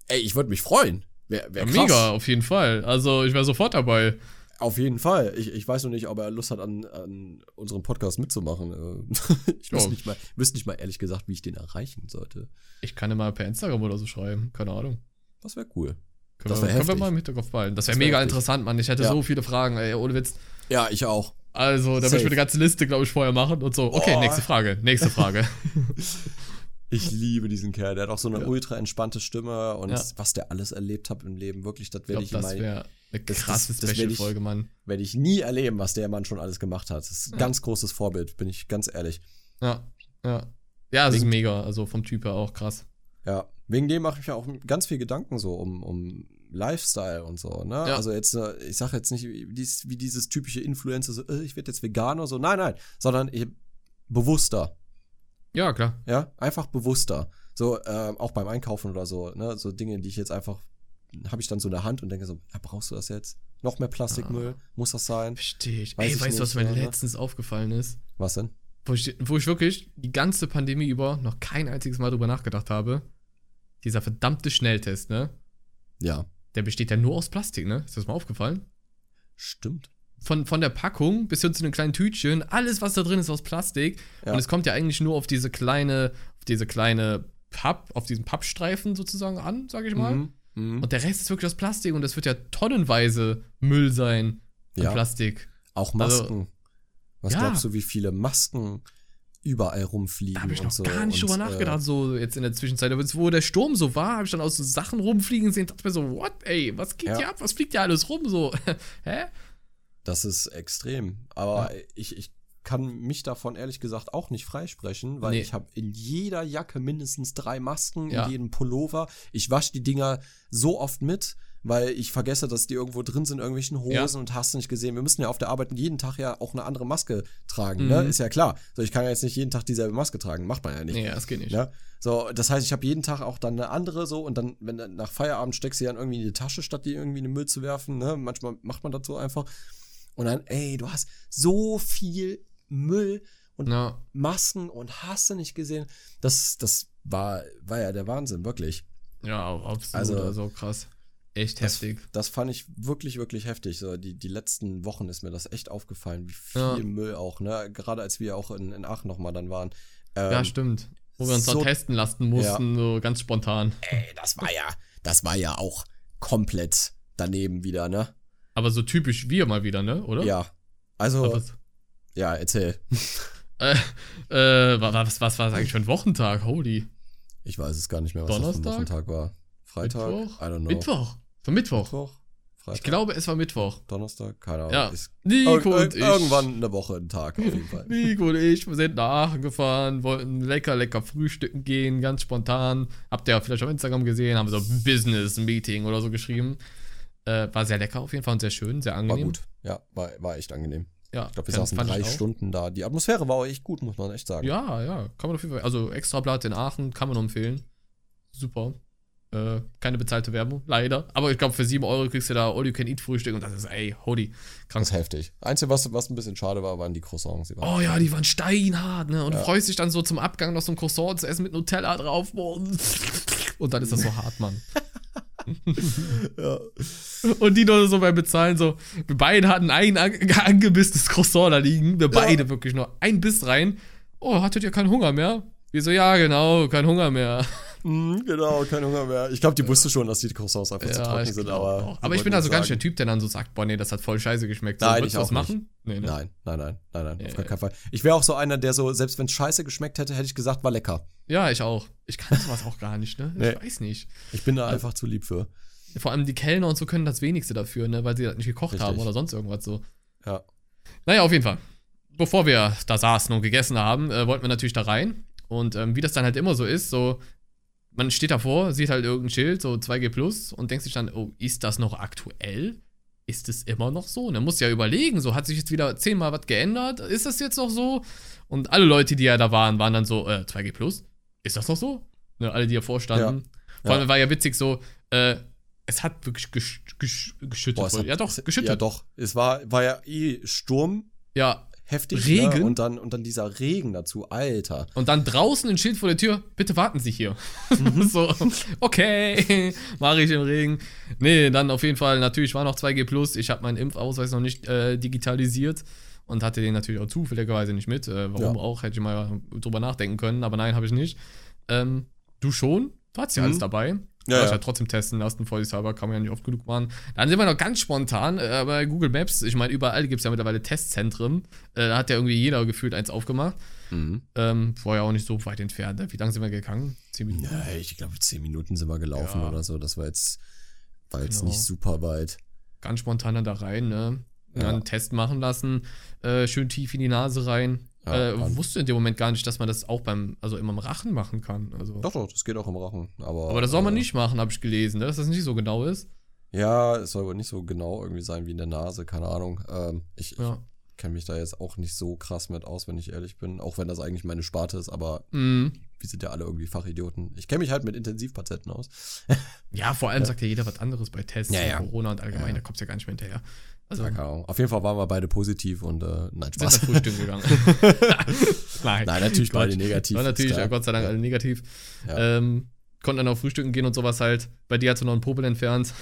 ey, ich würde mich freuen. Wär, wär ja, mega, auf jeden Fall. Also, ich wäre sofort dabei. Auf jeden Fall. Ich, ich weiß noch nicht, ob er Lust hat, an, an unserem Podcast mitzumachen. Äh, ich wüsste nicht, mal, wüsste nicht mal ehrlich gesagt, wie ich den erreichen sollte. Ich kann immer per Instagram oder so schreiben. Keine Ahnung. Das wäre cool. Können, Das wir, wär können wir mal im Hinterkopf behalten. Das wäre wär mega heftig. interessant, Mann. Ich hätte Ja. so viele Fragen, ey, ohne Witz. Ja, ich auch. Also, da würde ich mir eine ganze Liste, glaube ich, vorher machen und so. Okay, Oh. nächste Frage. Nächste Frage. Ich liebe diesen Kerl. Der hat auch so eine Ja. ultra entspannte Stimme und Ja. was der alles erlebt hat im Leben. Wirklich, das Ich werde ich, das mal- eine das- krasse das- das werd ich- Special-Folge, Mann. werde ich nie erleben, was der Mann schon alles gemacht hat. Das ist ein Ja. ganz großes Vorbild, bin ich ganz ehrlich. Ja, ja. Ja, ist Wegen- mega. Also vom Typ her auch krass. Ja, wegen dem mache ich mir auch ganz viel Gedanken so um, um Lifestyle und so. Ne? Ja. Also jetzt, äh, ich sage jetzt nicht wie, dies, wie dieses typische Influencer, so, äh, ich werde jetzt Veganer, so. Nein, nein, sondern ich, bewusster. Ja, klar. Ja, einfach bewusster. So, ähm, auch beim Einkaufen oder so, ne? So Dinge, die ich jetzt einfach, habe ich dann so in der Hand und denke so, ja, brauchst du das jetzt? Noch mehr Plastikmüll? Muss das sein? Verstehe ich. Weiß Ey, ich weißt du, was mir ne? letztens aufgefallen ist? Was denn? Wo ich, wo ich wirklich die ganze Pandemie über noch kein einziges Mal drüber nachgedacht habe. Dieser verdammte Schnelltest, ne? Ja, Der besteht ja nur aus Plastik, ne? Ist das mal aufgefallen? stimmt. Von, von der Packung bis hin zu den kleinen Tütchen, alles, was da drin ist, aus Plastik. Ja. Und es kommt ja eigentlich nur auf diese kleine, auf diese kleine Papp, auf diesen Pappstreifen sozusagen an, sag ich mal. Mhm. Mhm. Und der Rest ist wirklich aus Plastik und das wird ja tonnenweise Müll sein an Ja. Plastik. Auch Also- Masken. Was Ja. glaubst du, wie viele Masken überall rumfliegen Da habe ich noch so? gar nicht und, drüber äh, nachgedacht, so jetzt in der Zwischenzeit. Aber jetzt, wo der Sturm so war, habe ich dann auch so Sachen rumfliegen gesehen, dachte mir so, what, ey, was geht Ja. hier ab? Was fliegt hier alles rum? So, hä? Das ist extrem. Aber ich, ich kann mich davon ehrlich gesagt auch nicht freisprechen, weil Nee. ich habe in jeder Jacke mindestens drei Masken, Ja. in jedem Pullover. Ich wasche die Dinger so oft mit, weil ich vergesse, dass die irgendwo drin sind, in irgendwelchen Hosen Ja. und hast du nicht gesehen. Wir müssen ja auf der Arbeit jeden Tag ja auch eine andere Maske tragen, Mhm. ne? Ist ja klar. So, ich kann ja jetzt nicht jeden Tag dieselbe Maske tragen. Macht man ja nicht. Nee, das geht nicht. Ja, so, das heißt, ich habe jeden Tag auch dann eine andere so und dann, wenn dann nach Feierabend steckst du die dann irgendwie in die Tasche, statt die irgendwie in den Müll zu werfen, ne? Manchmal macht man das so einfach. Und dann, ey, du hast so viel Müll und Ja, Masken und hast du nicht gesehen. Das, das war, war ja der Wahnsinn, wirklich. ja, absolut, Also- also, krass. Echt Das, heftig. das fand ich wirklich, wirklich heftig. So, die, die letzten Wochen ist mir das echt aufgefallen, wie viel Ja. Müll auch, ne? Gerade als wir auch in, in Aachen nochmal dann waren. Ähm, ja, stimmt. Wo wir uns so- testen lassen mussten, so ganz spontan. Ey, das war ja, das war ja auch komplett daneben wieder, ne? Aber so typisch wir mal wieder, ne? Oder? Ja. Also, ja, erzähl. äh, äh, was, was war das eigentlich für ein Wochentag? Holy. Ich weiß es gar nicht mehr, was das für ein Donnerstag? Wochentag war. Freitag? Mittwoch? I don't know. Mittwoch. War Mittwoch. Mittwoch? Freitag? Ich glaube, es war Mittwoch. Donnerstag? Keine Ahnung. Ja. Nico und ich. Irgendwann eine Woche, ein Tag auf jeden Fall. Nico und ich sind nach Aachen gefahren, wollten lecker, lecker frühstücken gehen, ganz spontan. Habt ihr ja vielleicht auf Instagram gesehen, haben so Business Meeting oder so geschrieben. Äh, war sehr lecker auf jeden Fall und sehr schön, sehr War angenehm. gut. Ja, war, war echt angenehm. Ja, Ich glaube, wir saßen drei. Stunden da. Die Atmosphäre war auch echt gut, muss man echt sagen. Ja, ja, kann man auf jeden Fall. Also Extrablatt in Aachen kann man empfehlen. Super. Äh, keine bezahlte Werbung, leider. Aber ich glaube, für 7 Euro kriegst du da All-You-Can-Eat-Frühstück und das ist, ey, holy. Das Krank. ist heftig. Einzige, was, was ein bisschen schade war, waren die Croissants. Die waren Oh ja, die waren steinhart, ne? Und Ja. du freust dich dann so zum Abgang noch so ein Croissant zu essen mit Nutella drauf. Und dann ist das so hart, Mann. ja. Und die nur so beim Bezahlen so, wir beide hatten ein an angebisstes Croissant da liegen. Wir beide wirklich nur ein Biss rein. Oh, hattet ihr keinen Hunger mehr? Wir so, ja, genau, kein Hunger mehr. Mhm, genau, kein Hunger mehr. Ich glaube, die wusste schon, dass die Croissants einfach zu trocken sind, aber. aber ich bin also gar nicht der. Typ, der dann so sagt, boah, nee, das hat voll scheiße geschmeckt. So, Nein, ich auch machen? Nee, ne? Nein, nein, nein, nein, nein, Ja, auf gar ja. keinen Fall. Ich wäre auch so einer, der so, selbst wenn es scheiße geschmeckt hätte, hätte ich gesagt, war lecker. Ja, ich auch. Ich kann sowas auch gar nicht, ne? Ich Nee. weiß nicht. Ich bin da einfach zu lieb für. Vor allem die Kellner und so können das wenigste dafür, ne? Weil sie das nicht gekocht Richtig. haben oder sonst irgendwas so. Ja. Naja, auf jeden Fall. Bevor wir da saßen und gegessen haben, äh, wollten wir natürlich da rein. Und ähm, wie das dann halt immer so ist, so, man steht davor, sieht halt irgendein Schild, so 2G Plus, und denkt sich dann, oh, ist das noch aktuell? Ist es immer noch so? Und dann muss ja überlegen, so, hat sich jetzt wieder zehnmal was geändert? Ist das jetzt noch so? Und alle Leute, die ja da waren, waren dann so, äh, 2G Plus? Ist das noch so? Ne, alle, die davor standen. Vor allem Ja. war ja witzig so, äh, es hat wirklich gesch gesch geschüttet. Boah, hat, ja, doch, es, geschüttet. Ja, doch. Es war, war ja eh Sturm, Ja, heftig. Regen? Ne? Und, dann, und dann dieser Regen dazu, Alter. Und dann draußen ein Schild vor der Tür, bitte warten Sie hier. Mhm. so, okay, mache ich im Regen. Nee, dann auf jeden Fall, natürlich war noch 2G Plus. Ich habe meinen Impfausweis noch nicht äh, digitalisiert und hatte den natürlich auch zufälligerweise nicht mit. Äh, warum Ja. auch, hätte ich mal drüber nachdenken können, aber nein, habe ich nicht. Ähm, du schon? Du hattest ja Mhm. alles dabei. Ja, Ja, ich ja trotzdem testen lassen, vorsichtshalber, kann man ja nicht oft genug machen. Dann sind wir noch ganz spontan äh, bei Google Maps. Ich meine, überall gibt es ja mittlerweile Testzentren. Äh, da hat ja irgendwie jeder gefühlt eins aufgemacht. Mhm. Ähm, war ja auch nicht so weit entfernt. Wie lange sind wir gegangen? Zehn Minuten? Ja, ich glaube, zehn Minuten sind wir gelaufen Ja. oder so. Das war jetzt, war jetzt Genau. nicht super weit. Ganz spontan dann da rein, ne? Ja. Dann einen Test machen lassen, äh, schön tief in die Nase rein. Ja, äh, wusste in dem Moment gar nicht, dass man das auch beim, also immer im Rachen machen kann. Also. Doch, doch, das geht auch im Rachen. Aber, Aber das soll man äh, nicht machen, habe ich gelesen, ne? dass das nicht so genau ist. Ja, es soll wohl nicht so genau irgendwie sein wie in der Nase, keine Ahnung. Ähm, ich Ja. kenne mich da jetzt auch nicht so krass mit aus, wenn ich ehrlich bin. Auch wenn das eigentlich meine Sparte ist, aber Mhm. wir sind ja alle irgendwie Fachidioten. Ich kenne mich halt mit Intensivpatienten aus. Ja, vor allem sagt ja jeder was anderes bei Tests Ja, ja. Corona und allgemein, da kommt's ja gar nicht mehr hinterher. Also, Ja. Auf jeden Fall waren wir beide positiv und äh, nein, sind Spaß. dann frühstücken gegangen. Nein. Nein, natürlich Quatsch. beide negativ. War natürlich, klar. ja, Gott sei Dank, alle negativ. Ja. Ähm, konnten dann auch frühstücken gehen und sowas halt. Bei dir hast du noch einen Popel entfernt.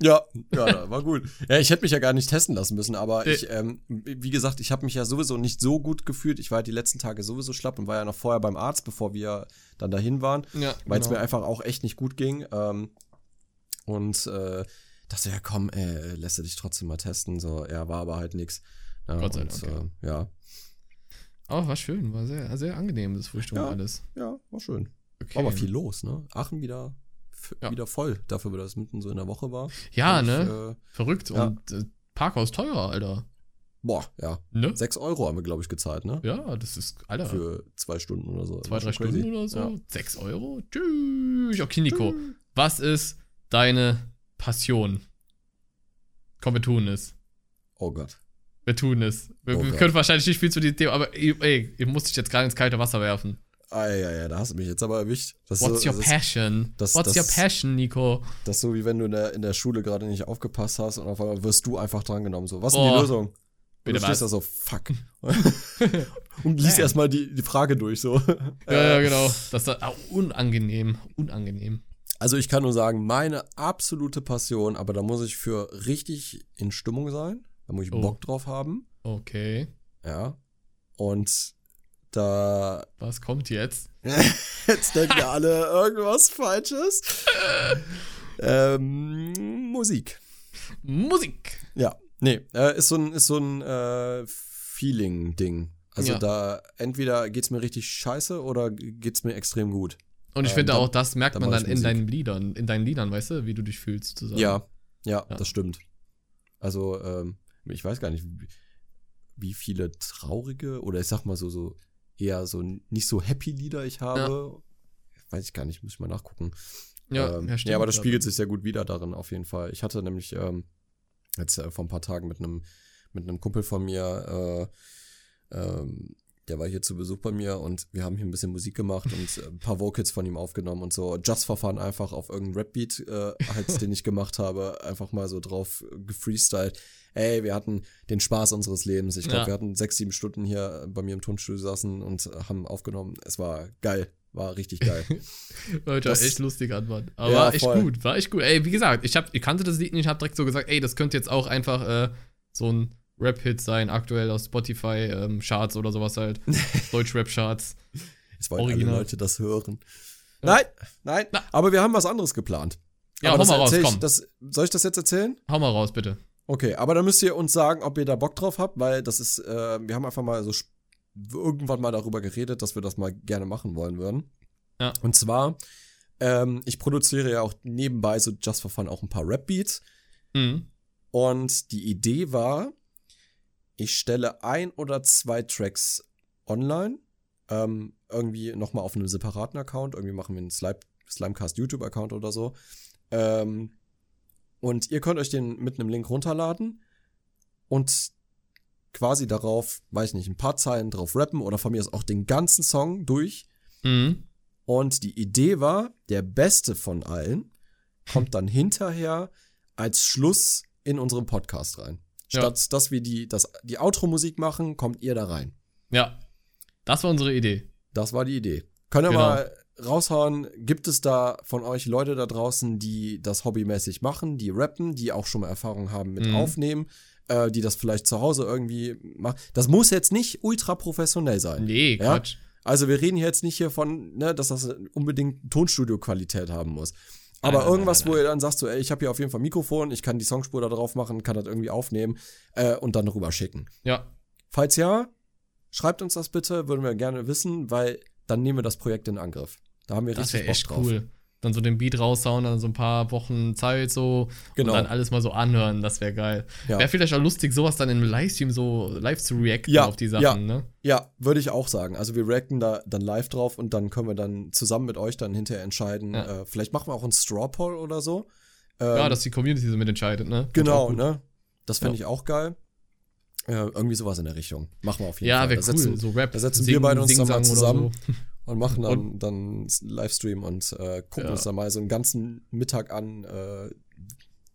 Ja, ja, ja, war gut. Ja, ich hätte mich ja gar nicht testen lassen müssen, aber Nee. ich, ähm, wie gesagt, ich habe mich ja sowieso nicht so gut gefühlt. Ich war die letzten Tage sowieso schlapp und war ja noch vorher beim Arzt, bevor wir dann dahin waren, Ja, weil es genau. mir einfach auch echt nicht gut ging. Ähm, und äh, dachte, ja komm, äh, lässt du dich trotzdem mal testen. So, ja, war aber halt nix. Ja, Gott sei und, Dank, Äh, ja, Aber war schön, war sehr, sehr angenehm, das Frühstück Ja. und alles. ja, war schön. Okay. War aber viel los, ne? Aachen wieder, Ja. wieder voll, dafür, dass es mitten so in der Woche war. Ja, ich, ne? Äh, Verrückt. ja. Und äh, Parkhaus teurer, Alter. boah, ja. Ne? Sechs Euro haben wir, glaube ich, gezahlt, ne? Ja, das ist, Alter, Für zwei Stunden oder so. zwei, drei crazy. Stunden oder so. Ja. Sechs Euro? Tschüss. Okay, Nico, was ist deine Passion? Komm, wir tun es. Oh Gott. Wir tun es. Wir, Oh wir können wahrscheinlich nicht viel zu diesem Thema, aber ey, ey, ihr musst dich jetzt gerade ins kalte Wasser werfen. Ah, ja, ja, da hast du mich jetzt aber erwischt. Das What's ist, your so, das, passion? das- What's your passion, Nico? das ist so, wie wenn du in der, in der Schule gerade nicht aufgepasst hast und auf einmal wirst du einfach drangenommen. So, was ist denn Oh. die Lösung? Und Bitte du stehst da so, fuck. und liest erstmal die, die Frage durch, so. Ja, ja, genau. Das ist ah, unangenehm. Unangenehm. Also ich kann nur sagen, meine absolute Passion, aber da muss ich für richtig in Stimmung sein. Da muss ich Oh. Bock drauf haben. Okay. Ja. Und da Was kommt jetzt? Jetzt denken alle irgendwas Falsches. ähm, Musik. Musik. Ja, nee, äh, ist so ein, ist so ein äh, Feeling-Ding. Also Ja. da entweder geht's mir richtig scheiße oder geht's mir extrem gut. Und ich Ähm, finde dann- auch, das merkt dann man dann in Musik. deinen Liedern, in deinen Liedern, weißt du, wie du dich fühlst zusammen. Ja, ja, Ja. das stimmt. Also, ähm, ich weiß gar nicht, wie, viele traurige oder ich sag mal so, so eher so nicht so happy Lieder ich habe. Weiß ich gar nicht, muss ich mal nachgucken. Ja, ähm, ja, ja, stimmt, aber das spiegelt sich sehr gut wieder darin, auf jeden Fall. Ich hatte nämlich ähm, jetzt äh, vor ein paar Tagen mit einem mit einem Kumpel von mir, äh, ähm, der war hier zu Besuch bei mir und wir haben hier ein bisschen Musik gemacht und äh, ein paar Vocals von ihm aufgenommen und so. Just for fun einfach auf irgendeinen Rap-Beat, äh, halt, den ich gemacht habe, einfach mal so drauf gefreestylt. Ey, wir hatten den Spaß unseres Lebens. Ich glaube, Ja. wir hatten sechs, sieben Stunden hier bei mir im Tonstudio saßen und haben aufgenommen. Es war geil. War richtig geil. Leute, Das- echt lustig an, Mann. Aber Ja, war echt gut, war echt gut. Ey, wie gesagt, ich, hab, ich kannte das Lied nicht, ich hab direkt so gesagt, ey, das könnte jetzt auch einfach äh, so ein Rap-Hit sein, aktuell aus Spotify-Charts oder sowas halt. Deutsch-Rap-Charts. Jetzt wollen alle Original. Leute das hören. Ja. Nein, nein, Na. aber wir haben was anderes geplant. Ja, aber hau mal raus, ich, komm. Das, soll ich das jetzt erzählen? Hau mal raus, bitte. Okay, aber dann müsst ihr uns sagen, ob ihr da Bock drauf habt, weil das ist, äh, wir haben einfach mal so irgendwann mal darüber geredet, dass wir das mal gerne machen wollen würden. Ja. Und zwar, ähm, ich produziere ja auch nebenbei so just for fun auch ein paar Rap-Beats. Mhm. Und die Idee war, ich stelle ein oder zwei Tracks online, ähm, irgendwie nochmal auf einem separaten Account, irgendwie machen wir einen Slime, Slimecast YouTube-Account oder so. Ähm, und ihr könnt euch den mit einem Link runterladen und quasi darauf, weiß ich nicht, ein paar Zeilen drauf rappen oder von mir aus auch den ganzen Song durch. Mhm. Und die Idee war, der beste von allen kommt dann hinterher als Schluss in unseren Podcast rein. Ja. Statt dass wir die, das, die Outro-Musik machen, kommt ihr da rein. Ja. Das war unsere Idee. Das war die Idee. Könnt ihr Genau. mal raushauen, gibt es da von euch Leute da draußen, die das hobbymäßig machen, die rappen, die auch schon mal Erfahrung haben mit Mhm. Aufnehmen, äh, die das vielleicht zu Hause irgendwie machen? Das muss jetzt nicht ultra professionell sein. Nee, Ja? Quatsch. Also wir reden hier jetzt nicht hier von, ne, dass das unbedingt Tonstudio-Qualität haben muss. Nein, Aber nein, irgendwas, nein, wo ihr dann sagst, so, ey, ich habe hier auf jeden Fall Mikrofon, ich kann die Songspur da drauf machen, kann das irgendwie aufnehmen äh, und dann rüber schicken. Ja. Falls ja, schreibt uns das bitte, würden wir gerne wissen, weil dann nehmen wir das Projekt in Angriff. Da haben wir Das richtig Bock echt drauf. cool. Dann so den Beat raushauen, dann so ein paar Wochen Zeit so Genau. und dann alles mal so anhören, das wäre geil. Ja. Wäre vielleicht auch lustig, sowas dann im Livestream so live zu reacten Ja, auf die Sachen, ja. ne? Ja, würde ich auch sagen. Also wir reacten da dann live drauf und dann können wir dann zusammen mit euch dann hinterher entscheiden. Ja. Äh, vielleicht machen wir auch einen Straw Poll oder so. Ja, Ähm, dass die Community so mitentscheidet, ne? Genau, ne? Das fände Ja. ich auch geil. Äh, irgendwie sowas in der Richtung. Machen wir auf jeden Ja, Fall. wäre Da cool. setzen- so Rap. da setzen wir beide uns dann mal zusammen. So. Und machen dann, dann einen Livestream und äh, gucken Ja. uns dann mal so einen ganzen Mittag an, äh,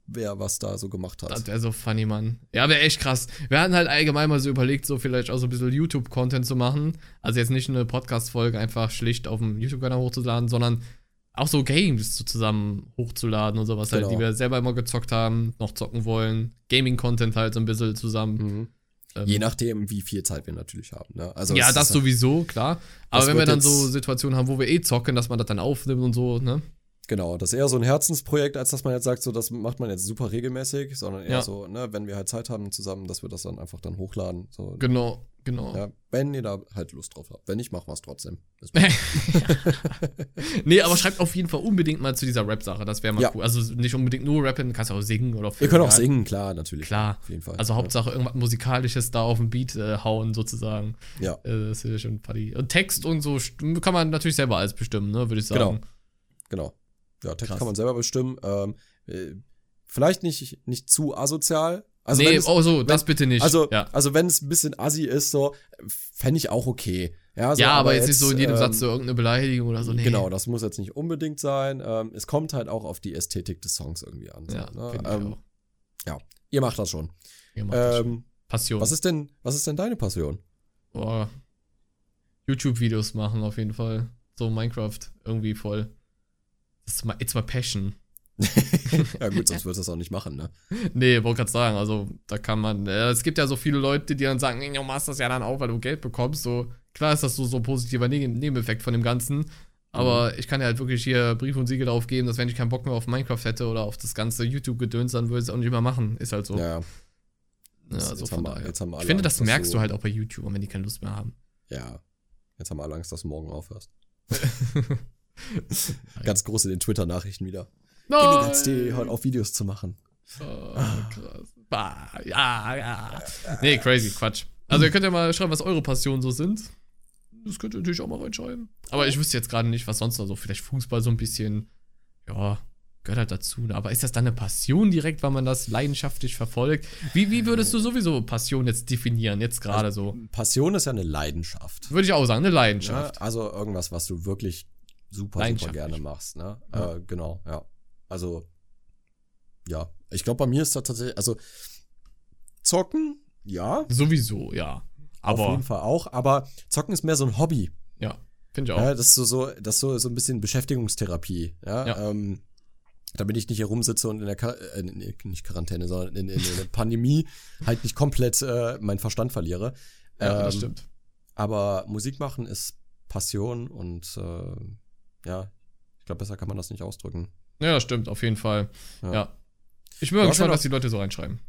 wer was da so gemacht hat. Das wäre so funny, Mann. Ja, wäre echt krass. Wir hatten halt allgemein mal so überlegt, so vielleicht auch so ein bisschen YouTube-Content zu machen. Also jetzt nicht eine Podcast-Folge einfach schlicht auf dem YouTube-Kanal hochzuladen, sondern auch so Games so zusammen hochzuladen und sowas halt, Genau. die wir selber immer gezockt haben, noch zocken wollen. Gaming-Content halt so ein bisschen zusammen. Mhm. Ähm, Je nachdem, wie viel Zeit wir natürlich haben. Ne? Also ja, das ist- sowieso, klar. Aber wenn wir dann so Situationen haben, wo wir eh zocken, dass man das dann aufnimmt und so, ne? Genau, das ist eher so ein Herzensprojekt, als dass man jetzt sagt, so das macht man jetzt super regelmäßig, sondern eher Ja. so, ne, wenn wir halt Zeit haben zusammen, dass wir das dann einfach dann hochladen. So, Genau, genau. ja, wenn ihr da halt Lust drauf habt. Wenn nicht, machen wir es trotzdem. Nee, aber schreibt auf jeden Fall unbedingt mal zu dieser Rap-Sache. Das wäre mal Ja. cool. Also nicht unbedingt nur rappen, kannst auch singen oder Ihr könnt auch ja, singen, klar, natürlich. Klar. Auf jeden Fall. Also Hauptsache irgendwas Musikalisches da auf den Beat äh, hauen, sozusagen. Ja, Äh, das ist ja schon funny. Und Text und so kann man natürlich selber alles bestimmen, ne, würde ich sagen. genau. Ja, Text Krass. kann man selber bestimmen. Ähm, äh, vielleicht nicht, nicht zu asozial. Also nee, wenn es, oh so, das bitte nicht. also, ja. also wenn es ein bisschen assi ist, so, fände ich auch okay. Ja, so, ja, aber, jetzt nicht so in jedem ähm, Satz so irgendeine Beleidigung oder so. Nee. Genau, das muss jetzt nicht unbedingt sein. Ähm, es kommt halt auch auf die Ästhetik des Songs irgendwie an. So, Ja, ne? finde ich ähm, auch. ja, ihr macht das schon. Ihr macht das schon. Ähm, Passion. was ist denn, was ist denn deine Passion? Boah. YouTube-Videos machen auf jeden Fall. So Minecraft irgendwie voll. Das ist my, it's my passion. ja gut, sonst würdest du das auch nicht machen, ne? Nee, wollte gerade sagen, also da kann man, äh, es gibt ja so viele Leute, die dann sagen, du machst das ja dann auch, weil du Geld bekommst. So, klar ist das so, so ein positiver Neg- Nebeneffekt von dem Ganzen. Aber ich kann ja halt wirklich hier Brief und Siegel drauf geben, dass wenn ich keinen Bock mehr auf Minecraft hätte oder auf das ganze YouTube-Gedöns, dann würde ich es auch nicht mehr machen. Ist halt so. Ja, Ja, Jetzt- so jetzt von haben wir- daher. wir ich finde, das Angst, merkst du- du halt auch bei YouTubern, wenn die keine Lust mehr haben. ja. Jetzt haben wir alle Angst, dass du morgen aufhörst. Ganz groß in den Twitter-Nachrichten wieder. Genugats.de, hört auf Videos zu machen. Oh, krass. Bah, ja, ja. Nee, crazy, Quatsch. Also ihr könnt ja mal schreiben, was eure Passionen so sind. Das könnt ihr natürlich auch mal reinschreiben. Aber ich wüsste jetzt gerade nicht, was sonst noch so. Vielleicht Fußball so ein bisschen, ja, gehört halt dazu. ne? Aber ist das dann eine Passion direkt, weil man das leidenschaftlich verfolgt? Wie, wie würdest du sowieso Passion jetzt definieren, jetzt gerade so? Passion ist ja eine Leidenschaft. Würde ich auch sagen, eine Ne? Leidenschaft. Also irgendwas, was du wirklich super, super gerne machst. Ne? Ja. Äh, genau, ja. Also, ja. Ich glaube, bei mir ist das tatsächlich, also Zocken, ja, Sowieso, ja. auf Aber, jeden Fall auch, aber Zocken ist mehr so ein Hobby. ja, finde ich auch. Ja, das ist so, so, das ist so, so ein bisschen Beschäftigungstherapie. Ja. Ja. Ähm, damit ich nicht hier rumsitze und in der Quar äh, nee, nicht Quarantäne, sondern in, in, in der Pandemie halt nicht komplett äh, meinen Verstand verliere. ja, das Ähm, stimmt. Aber Musik machen ist Passion und äh, ja, ich glaube, besser kann man das nicht ausdrücken. Ja, stimmt, auf jeden Fall. Ja. Ja. Ich bin mal gespannt, was die Leute so reinschreiben.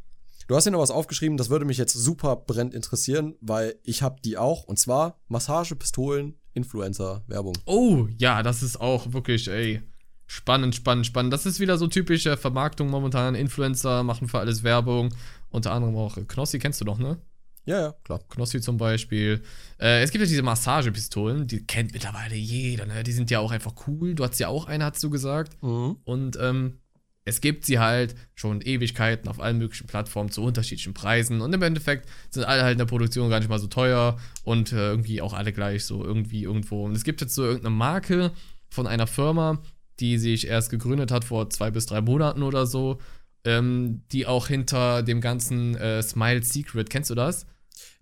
Du hast hier noch was aufgeschrieben, das würde mich jetzt super brennend interessieren, weil ich habe die auch und zwar Massagepistolen, Influencer, Werbung. Oh, ja, das ist auch wirklich, ey, spannend, spannend, spannend. Das ist wieder so typische Vermarktung momentan. Influencer machen für alles Werbung. Unter anderem auch Knossi, kennst du doch, ne? Ja, ja, klar. Knossi zum Beispiel. Äh, es gibt ja diese Massagepistolen, die kennt mittlerweile jeder, ne? Die sind ja auch einfach cool. Du hast ja auch eine, hast du gesagt. Mhm. Und ähm, es gibt sie halt schon Ewigkeiten auf allen möglichen Plattformen zu unterschiedlichen Preisen. Und im Endeffekt sind alle halt in der Produktion gar nicht mal so teuer und äh, irgendwie auch alle gleich so irgendwie irgendwo. Und es gibt jetzt so irgendeine Marke von einer Firma, die sich erst gegründet hat vor zwei bis drei Monaten oder so, ähm, die auch hinter dem ganzen äh, Smile Secret, kennst du das?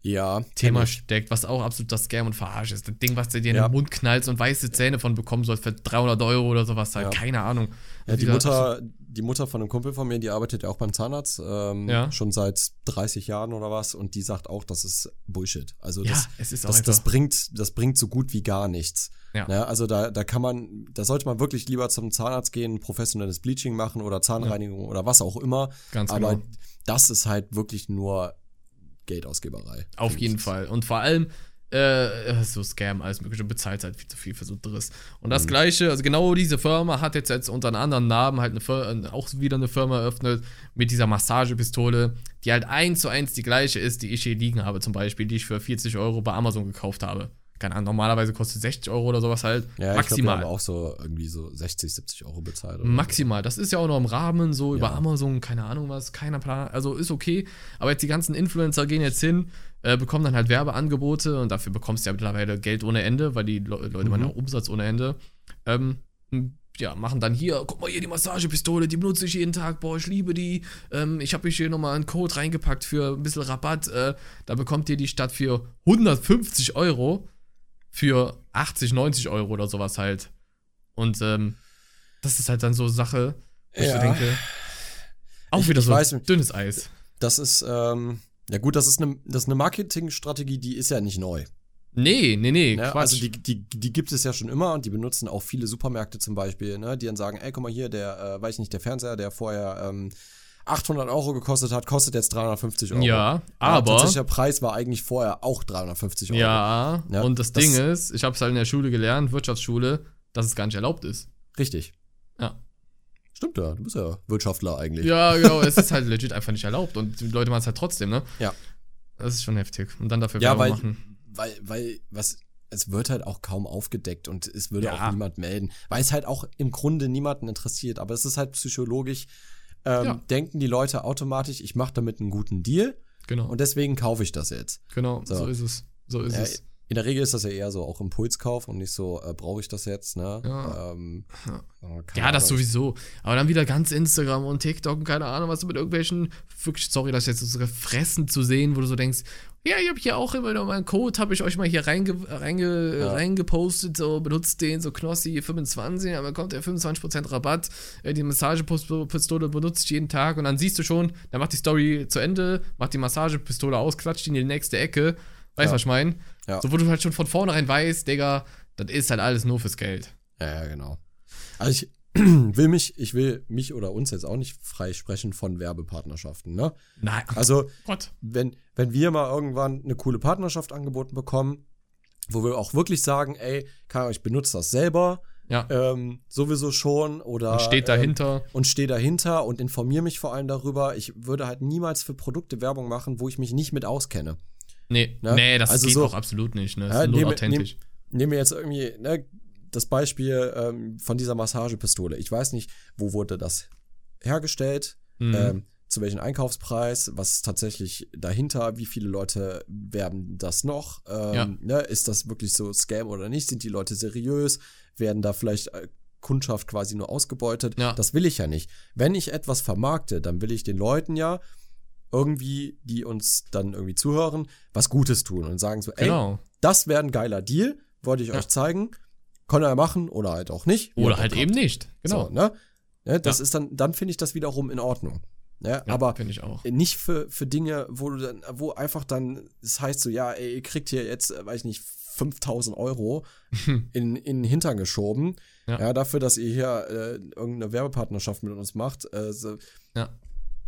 Ja, Thema steckt, was auch absoluter Scam und Verarsch ist. Das Ding, was du dir in Ja. den Mund knallst und weiße Zähne von bekommen sollst für 300 Euro oder sowas halt. Ja. Keine Ahnung. Ja, die Wieder Mutter, die Mutter von einem Kumpel von mir, die arbeitet ja auch beim Zahnarzt, ähm, Ja. schon seit 30 Jahren oder was, und die sagt auch, das ist Bullshit. Also das, das, das bringt, das bringt so gut wie gar nichts. Ja. Ne, also da, da kann man, da sollte man wirklich lieber zum Zahnarzt gehen, professionelles Bleaching machen oder Zahnreinigung oder was auch immer. Ganz Aber genau. das ist halt wirklich nur Geldausgeberei. Auf jeden ich. Fall. Und vor allem, äh, so Scam, alles mögliche, du bezahlst halt viel zu viel für so Driss. Und das gleiche, also genau diese Firma hat jetzt, jetzt unter einem anderen Namen halt eine Fir auch wieder eine Firma eröffnet mit dieser Massagepistole, die halt eins zu eins die gleiche ist, die ich hier liegen habe, zum Beispiel, die ich für 40 Euro bei Amazon gekauft habe. Keine Ahnung, normalerweise kostet 60 Euro oder sowas halt. Ja, ich Maximal. wir haben auch so irgendwie so 60, 70 Euro bezahlt. Maximal. Das ist ja auch noch im Rahmen, so über Ja. Amazon, keine Ahnung was, keiner Plan. Also ist okay. Aber jetzt die ganzen Influencer gehen jetzt hin, äh, bekommen dann halt Werbeangebote und dafür bekommst du ja mittlerweile Geld ohne Ende, weil die Le Leute machen ja auch Umsatz ohne Ende. Ähm, ja, machen dann hier, guck mal hier die Massagepistole, die benutze ich jeden Tag, boah, ich liebe die. Ähm, ich habe hier nochmal einen Code reingepackt für ein bisschen Rabatt. Äh, da bekommt ihr die statt für 150 Euro für 80, 90 Euro oder sowas halt. Und ähm, das ist halt dann so Sache, wo ich Ja. so denke, auch Ich- wieder ich so weiß dünnes Eis. Das ist, ähm, ja gut, das ist eine, das ist eine Marketingstrategie, die ist ja nicht neu. Nee, nee, nee, Ne? Also die, die, die gibt es ja schon immer und die benutzen auch viele Supermärkte zum Beispiel, ne? die dann sagen, ey, guck mal hier, der, äh, weiß ich nicht, der Fernseher, der vorher ähm, 800 Euro gekostet hat, kostet jetzt 350 Euro. ja, aber, Tatsächlicher Preis war eigentlich vorher auch 350 Euro. ja, Ja, und das, das- Ding ist, ich habe es halt in der Schule gelernt, Wirtschaftsschule, dass es gar nicht erlaubt ist. Richtig. Ja. Stimmt ja, du bist ja Wirtschaftler eigentlich. Ja, genau, es ist halt legit einfach nicht erlaubt und die Leute machen es halt trotzdem, ne? Ja. Das ist schon heftig. Und dann dafür Ja, Werbung weil, machen. weil, weil, was, es wird halt auch kaum aufgedeckt und es würde Ja. auch niemand melden, weil es halt auch im Grunde niemanden interessiert. Aber es ist halt psychologisch, ähm, Ja. denken die Leute automatisch, ich mache damit einen guten Deal Genau, und deswegen kaufe ich das jetzt. genau, so. so. ist es. So ist Ja, es. in der Regel ist das ja eher so auch Impulskauf und nicht so, äh, brauche ich das jetzt, ne? Ja. Ähm, äh, keine Ja, das sowieso. Aber dann wieder ganz Instagram und TikTok und keine Ahnung, was du mit irgendwelchen, wirklich, sorry, das jetzt so Fressen zu sehen, wo du so denkst, ja, ich habe hier auch immer noch meinen Code, habe ich euch mal hier reinge, reinge, Ja. reingepostet, so benutzt den, so Knossi 25, aber kommt der 25% Rabatt, äh, die Massagepistole benutze ich jeden Tag und dann siehst du schon, dann macht die Story zu Ende, macht die Massagepistole aus, klatscht in die nächste Ecke, weißt du, Ja. was ich meine? Ja. So, wo du halt schon von vornherein weißt, Digga, das ist halt alles nur fürs Geld. Ja, ja, genau. Also ich will mich, ich will mich oder uns jetzt auch nicht freisprechen von Werbepartnerschaften, ne? Nein, Also, Gott. wenn, wenn wir mal irgendwann eine coole Partnerschaft angeboten bekommen, wo wir auch wirklich sagen, ey, kann, ich benutze das selber, Ja. ähm, sowieso schon oder Und steht ähm, dahinter. und stehe dahinter und informiere mich vor allem darüber. Ich würde halt niemals für Produkte Werbung machen, wo ich mich nicht mit auskenne. nee, ne? nee, das Also geht so- auch absolut nicht. Ne? Das Ja, ist nur authentisch. Nehmen wir jetzt irgendwie ne, das Beispiel ähm, von dieser Massagepistole. Ich weiß nicht, wo wurde das hergestellt, Mhm. ähm, zu welchem Einkaufspreis, was ist tatsächlich dahinter, wie viele Leute werben das noch, ähm, Ja. ne, ist das wirklich so Scam oder nicht, sind die Leute seriös, werden da vielleicht äh, Kundschaft quasi nur ausgebeutet, Ja. das will ich ja nicht. Wenn ich etwas vermarkte, dann will ich den Leuten ja irgendwie, die uns dann irgendwie zuhören, was Gutes tun und sagen so, ey, genau. das wäre ein geiler Deal, wollte ich Ja. euch zeigen. Kann er machen oder halt auch nicht. Oder er halt eben nicht. Genau. So, ne? ne das Ja. ist dann, dann finde ich das wiederum in Ordnung. Ne? Ja, Aber finde ich auch. nicht für, für Dinge, wo du dann, wo einfach dann, es heißt so, ja, ey, ihr kriegt hier jetzt, äh, weiß ich nicht, 5000 Euro in, in den Hintern geschoben. Ja. Ja. dafür, dass ihr hier äh, irgendeine Werbepartnerschaft mit uns macht. Äh, so, Ja.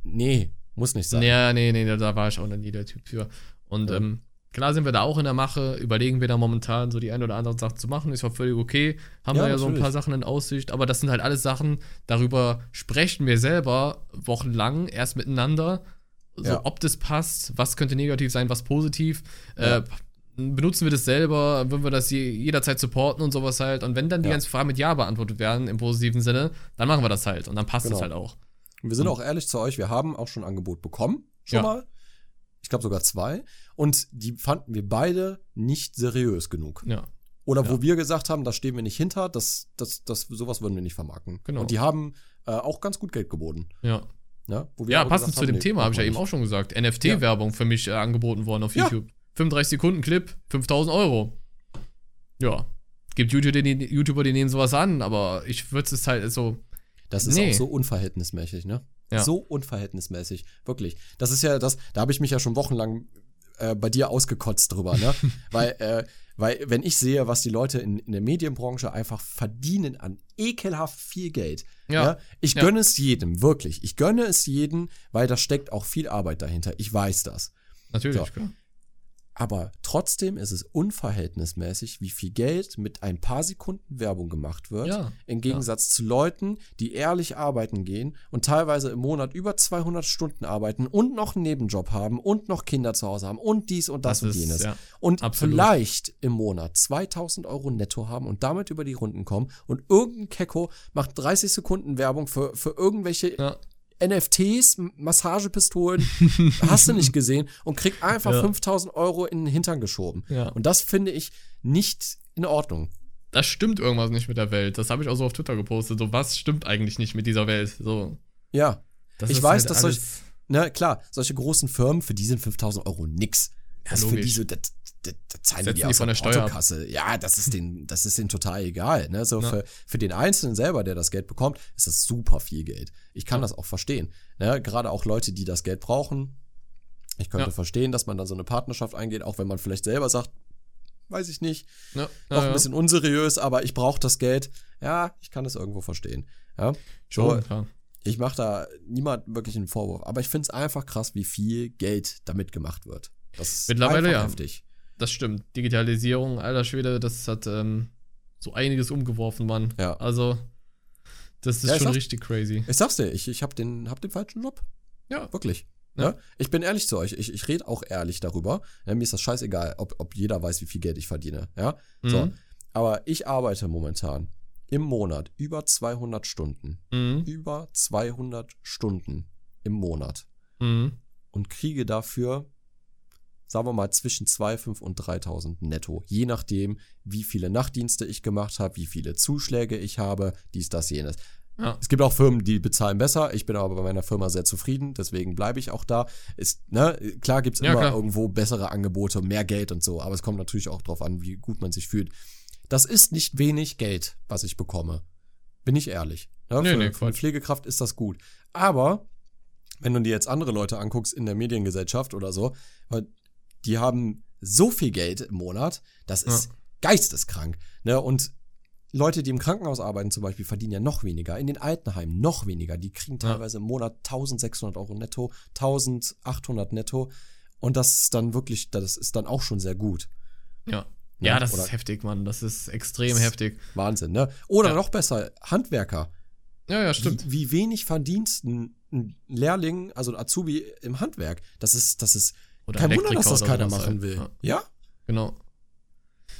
Nee, muss nicht sein. Ja, nee, nee, da- da war ich auch noch nie der Typ für. Und ähm, klar sind wir da auch in der Mache, überlegen wir da momentan so die eine oder andere Sache zu machen, ist auch völlig okay. Haben Ja, wir ja so ein paar Sachen in Aussicht, aber das sind halt alles Sachen, darüber sprechen wir selber wochenlang erst miteinander, so Ja. ob das passt, was könnte negativ sein, was positiv. Ja. Äh, benutzen wir das selber, würden wir das je, jederzeit supporten und sowas halt. Und wenn dann die ganzen Fragen mit Ja beantwortet werden, im positiven Sinne, dann machen wir das halt und dann passt Genau. es halt auch. Und wir sind auch ehrlich zu euch, wir haben auch schon ein Angebot bekommen, schon mal. Ich glaube sogar zwei. Und die fanden wir beide nicht seriös genug. Ja. Oder wo Ja. wir gesagt haben, da stehen wir nicht hinter, das, das, das, sowas würden wir nicht vermarkten. Genau. Und die haben äh, auch ganz gut Geld geboten. Ja. Ne? Wo Ja, aber passend zu dem nee, Thema, habe ich ja eben auch schon gesagt. NFT-Werbung für mich äh, angeboten worden auf Ja. YouTube. 35 Sekunden Clip, 5000 Euro. Ja. Gibt YouTuber, die, YouTuber, die nehmen sowas an, aber ich würde es halt so. Das ist Nee. auch so unverhältnismäßig, ne? Ja. So unverhältnismäßig. Wirklich. Das ist ja das, da habe ich mich ja schon wochenlang äh, bei dir ausgekotzt drüber, ne? weil, äh, weil, wenn ich sehe, was die Leute in, in der Medienbranche einfach verdienen an ekelhaft viel Geld. Ja. Ich Ja. gönne es jedem, wirklich. Ich gönne es jedem, weil da steckt auch viel Arbeit dahinter. Ich weiß das. Natürlich, So. klar. Aber trotzdem ist es unverhältnismäßig, wie viel Geld mit ein paar Sekunden Werbung gemacht wird. Ja, Im Gegensatz zu Leuten, die ehrlich arbeiten gehen und teilweise im Monat über 200 Stunden arbeiten und noch einen Nebenjob haben und noch Kinder zu Hause haben und dies und das, Das und ist- jenes. ja, und absolut. vielleicht im Monat 2000 Euro netto haben und damit über die Runden kommen und irgendein Kecko macht 30 Sekunden Werbung für, für irgendwelche Ja. NFTs, Massagepistolen, hast du nicht gesehen und kriegt einfach Ja. 5000 Euro in den Hintern geschoben. Ja. Und das finde ich nicht in Ordnung. Da stimmt irgendwas nicht mit der Welt. Das habe ich auch so auf Twitter gepostet. So, was stimmt eigentlich nicht mit dieser Welt? So, Ja. das Ich weiß, halt dass solch- alles- Na klar, solche großen Firmen, für die sind 5000 Euro nix. Das ist für die so, das, das, das zahlen Setzen die die aus von der der Steuer ab. Portokasse. Ja, das ist denen, das ist denen total egal. Ne? So Ja. für, für den Einzelnen selber, der das Geld bekommt, ist das super viel Geld. Ich kann das auch verstehen. Ne? Gerade auch Leute, die das Geld brauchen. Ich könnte Ja. verstehen, dass man dann so eine Partnerschaft eingeht, auch wenn man vielleicht selber sagt, weiß ich nicht, Ja, noch ja, ein ja. bisschen unseriös, aber ich brauche das Geld. Ja, ich kann das irgendwo verstehen. Ja, Schon, So, ich mache da niemand wirklich einen Vorwurf, aber ich finde es einfach krass, wie viel Geld damit gemacht wird. Das ist Mittlerweile ja. heftig. Das stimmt. Digitalisierung, alter Schwede, das hat ähm, so einiges umgeworfen, Mann. Ja. Also, das ist Ja, schon richtig crazy. Ich sag's dir, ich, ich habe den, hab den falschen Job. Ja. Wirklich. Ja. Ja. Ich bin ehrlich zu euch. Ich, ich rede auch ehrlich darüber. Ja, mir ist das scheißegal, ob, ob jeder weiß, wie viel Geld ich verdiene. Ja. So. Mhm. Aber ich arbeite momentan im Monat über 200 Stunden. Mhm. Über 200 Stunden im Monat. Mhm. und kriege dafür, sagen wir mal, zwischen 2.500 und 3.000 netto. Je nachdem, wie viele Nachtdienste ich gemacht habe, wie viele Zuschläge ich habe, dies, das, jenes. Ja. Es gibt auch Firmen, die bezahlen besser. Ich bin aber bei meiner Firma sehr zufrieden, deswegen bleibe ich auch da. Ist, ne, klar gibt's Ja, immer klar. irgendwo bessere Angebote, mehr Geld und so, aber es kommt natürlich auch drauf an, wie gut man sich fühlt. Das ist nicht wenig Geld, was ich bekomme. Bin ich ehrlich. Ne? Nee, für, nee, für. Pflegekraft ist das gut. Aber wenn du dir jetzt andere Leute anguckst in der Mediengesellschaft oder so, weil die haben so viel Geld im Monat, das ist Ja. geisteskrank. Ne? Und Leute, die im Krankenhaus arbeiten zum Beispiel, verdienen ja noch weniger. In den Altenheimen noch weniger. Die kriegen Ja. teilweise im Monat 1600 Euro netto, 1800 netto. Und das ist dann wirklich, das ist dann auch schon sehr gut. Ja. Ne? Ja, das Oder- ist heftig, Mann. Das ist extrem Das- heftig. Wahnsinn, ne? Oder Ja. noch besser, Handwerker. Ja, ja, stimmt. Wie, wie wenig verdient ein, ein Lehrling, also ein Azubi im Handwerk. Das ist, das ist Oder kein Wunder, dass Elektriker das keiner machen halt. will. Ja, Ja? genau.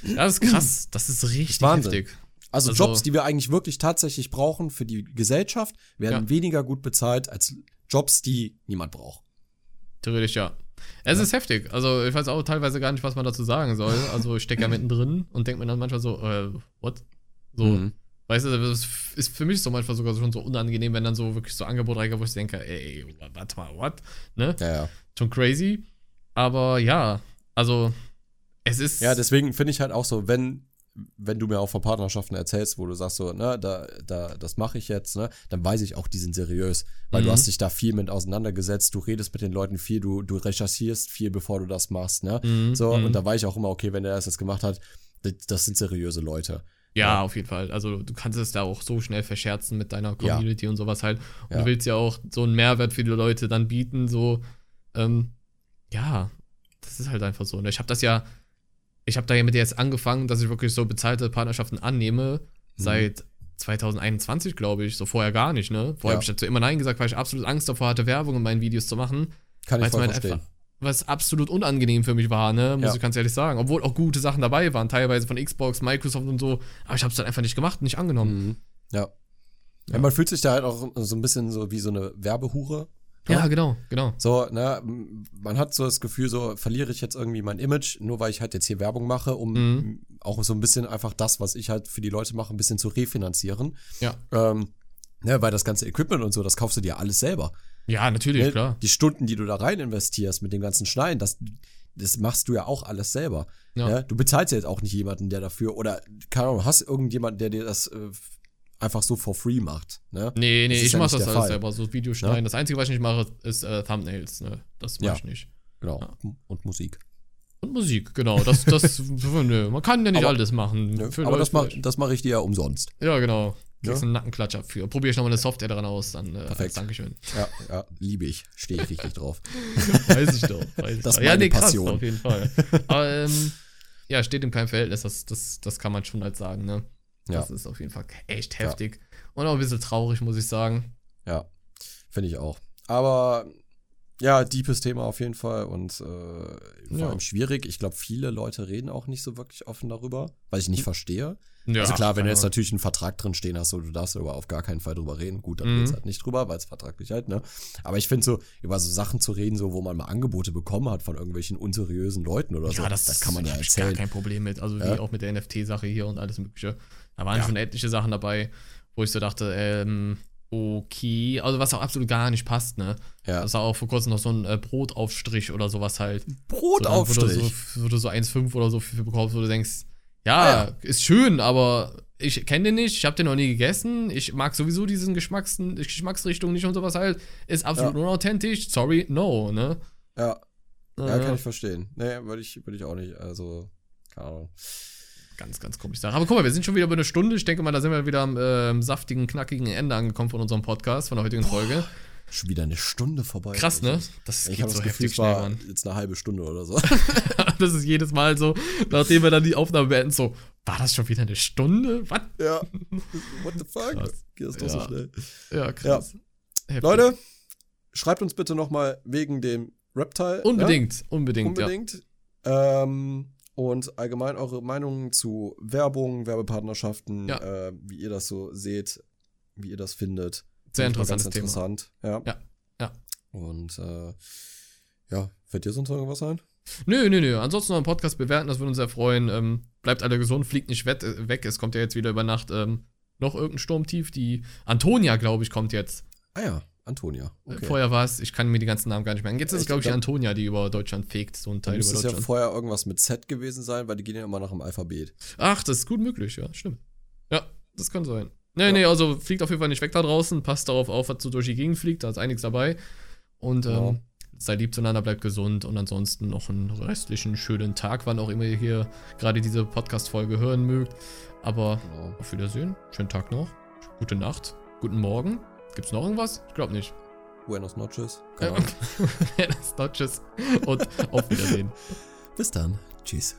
Ja, das ist krass. Das ist richtig Wahnsinn. heftig. Also, Also- Jobs, die wir eigentlich wirklich tatsächlich brauchen für die Gesellschaft, werden Ja. weniger gut bezahlt als Jobs, die niemand braucht. Theoretisch ja. Es ist heftig. Also ich weiß auch teilweise gar nicht, was man dazu sagen soll. Also ich stecke ja mittendrin und denke mir dann manchmal so, äh, what? So, Mhm. weißt du, das ist für mich so manchmal sogar schon so unangenehm, wenn dann so wirklich so Angebote reinkommen, wo ich denke, ey, warte mal, what? Ne? Ja, ja. Schon crazy. Aber ja, also es ist. Ja, deswegen finde ich halt auch so, wenn, wenn du mir auch von Partnerschaften erzählst, wo du sagst so, ne, da, da, das mache ich jetzt, ne, dann weiß ich auch, die sind seriös. Weil Mhm. du hast dich da viel mit auseinandergesetzt, du redest mit den Leuten viel, du, du recherchierst viel, bevor du das machst, ne? Mhm, So, mhm. und da war ich auch immer, okay, wenn der das jetzt gemacht hat, das, sind seriöse Leute. Ja, Ja. auf jeden Fall. Also du kannst es da auch so schnell verscherzen mit deiner Ja. Community und sowas halt. Und Ja. du willst ja auch so einen Mehrwert für die Leute dann bieten, so, ähm, ja, das ist halt einfach so. Und ich habe das ja, ich habe da ja mit jetzt angefangen, dass ich wirklich so bezahlte Partnerschaften annehme, Mhm. seit 2021, glaube ich, so vorher gar nicht, ne? Vorher Ja. habe ich dazu immer Nein gesagt, weil ich absolut Angst davor hatte, Werbung in meinen Videos zu machen. Kann ich voll halt verstehen. einfach, was absolut unangenehm für mich war, ne? Muss Ja. ich ganz ehrlich sagen. Obwohl auch gute Sachen dabei waren, teilweise von Xbox, Microsoft und so. Aber ich habe es dann einfach nicht gemacht, nicht angenommen. Mhm. Ja. ja. Ja. man fühlt sich da halt auch so ein bisschen so wie so eine Werbehure. Ja, genau, genau. So, ne, man hat so das Gefühl, so verliere ich jetzt irgendwie mein Image, nur weil ich halt jetzt hier Werbung mache, um Mhm. auch so ein bisschen einfach das, was ich halt für die Leute mache, ein bisschen zu refinanzieren. Ja. Ähm, ne, weil das ganze Equipment und so, das kaufst du dir alles selber. Ja, natürlich, Ne? klar. Die Stunden, die du da rein investierst mit dem ganzen Schneiden, das, das machst du ja auch alles selber. Ja. Ne? Du bezahlst ja jetzt auch nicht jemanden, der dafür, oder, keine Ahnung, hast irgendjemanden, der dir das äh, einfach so for free macht. Ne? Nee, nee, ich ja mache nicht das alles Fall. selber, so Videos schneiden. Das Einzige, was ich nicht mache, ist äh, Thumbnails, ne? Das mache Ja. ich nicht. Genau. Ja. Und Musik. Und Musik, genau. Das, das, nö, man kann ja nicht Aber- alles machen. Ne? Für Aber das mache mach ich dir ja umsonst. Ja, genau. Kriegst Ja. einen Nackenklatscher für. Probiere ich nochmal eine Software dran aus, dann äh, Perfekt. Dankeschön. Ja, ja, liebe ich. Stehe ich richtig drauf. Weiß ich doch. Weiß Das ist Ja, meine nee, krass, Passion. auf jeden Fall. Aber ähm, ja, steht in keinem Verhältnis, das, das, das kann man schon halt sagen, ne? Ja. Das ist auf jeden Fall echt heftig. Und auch ein bisschen traurig, muss ich sagen. Ja, finde ich auch. Aber ja, deepes Thema auf jeden Fall und äh, vor Ja. allem schwierig. Ich glaube, viele Leute reden auch nicht so wirklich offen darüber, weil ich nicht verstehe. Ja, also klar, wenn du jetzt natürlich einen Vertrag drin stehen hast, so, du darfst aber auf gar keinen Fall drüber reden. Gut, dann Mhm. redest halt nicht drüber, weil es vertraglich halt, ne? Aber ich finde so, über so Sachen zu reden, so, wo man mal Angebote bekommen hat von irgendwelchen unseriösen Leuten oder so, Ja, das, das kann man ja ich gar erzählen. kein Problem mit. Also Ja. wie auch mit der NFT-Sache hier und alles Mögliche. Da waren Ja. schon etliche Sachen dabei, wo ich so dachte, ähm, okay. Also was auch absolut gar nicht passt, ne? Ja. Das war auch vor kurzem noch so ein äh, Brotaufstrich oder sowas halt. Brotaufstrich. So, wo, du so, wo du so 1,5 oder so für bekommst, wo du denkst, ja, Ah, ja. ist schön, aber ich kenne den nicht, ich habe den noch nie gegessen, ich mag sowieso diesen Geschmacks, Geschmacksrichtung nicht und sowas halt. Ist absolut Ja. unauthentisch, sorry, no, ne? ja, ja, Äh, kann ich verstehen. Nee, würde ich, würde ich auch nicht. Also, keine Ahnung. Ganz, ganz komisch Sache. Aber guck mal, wir sind schon wieder über eine Stunde. Ich denke mal, da sind wir wieder am ähm, saftigen, knackigen Ende angekommen von unserem Podcast, von der heutigen Folge. Schon wieder eine Stunde vorbei. Krass, ne? Das Ich geht so das Gefühl, heftig es schnell, Mann. jetzt eine halbe Stunde oder so. Das ist jedes Mal so, nachdem wir dann die Aufnahme beenden, so, war das schon wieder eine Stunde? Was? ja. What the fuck? Krass. Geht das doch so Ja. schnell. Ja, krass. Heftig. Leute, schreibt uns bitte nochmal wegen dem Reptile. Unbedingt, Ne? unbedingt, Unbedingt. Ähm, und allgemein eure Meinungen zu Werbung, Werbepartnerschaften, Ja. äh, wie ihr das so seht, wie ihr das findet. Ja. Sehr interessantes ganz Thema. interessant. Ja. Ja, ja. Und äh, ja, fällt dir sonst noch irgendwas ein? Nö, nö, nö. Ansonsten noch einen Podcast bewerten, das würde uns sehr freuen. Ähm, bleibt alle gesund, fliegt nicht äh, weg. Es kommt ja jetzt wieder über Nacht ähm, noch irgendein Sturmtief. Die Antonia, glaube ich, kommt jetzt. Ah ja, Antonia. Äh, Okay. Vorher war es, ich kann mir die ganzen Namen gar nicht merken. Jetzt ist es, glaube ich, glaub- Antonia, die über Deutschland fegt, so ein Teil über es ja Deutschland. vorher irgendwas mit Z gewesen sein, weil die gehen ja immer nach dem Alphabet. Ach, das ist gut möglich, ja, stimmt. Ja, das kann sein. Nee, nee, also fliegt auf jeden Fall nicht weg da draußen, passt darauf auf, was so durch die Gegend fliegt, da ist einiges dabei. Und ähm, Ja. Seid lieb zueinander, bleibt gesund und ansonsten noch einen restlichen schönen Tag, wann auch immer ihr hier gerade diese Podcast-Folge hören mögt. Aber Genau. auf Wiedersehen, schönen Tag noch, gute Nacht, guten Morgen. Gibt's noch irgendwas? Ich glaube nicht. Buenos noches. Ja, Keine Ahnung. das Tschüss und auf Wiedersehen. Bis dann. Tschüss.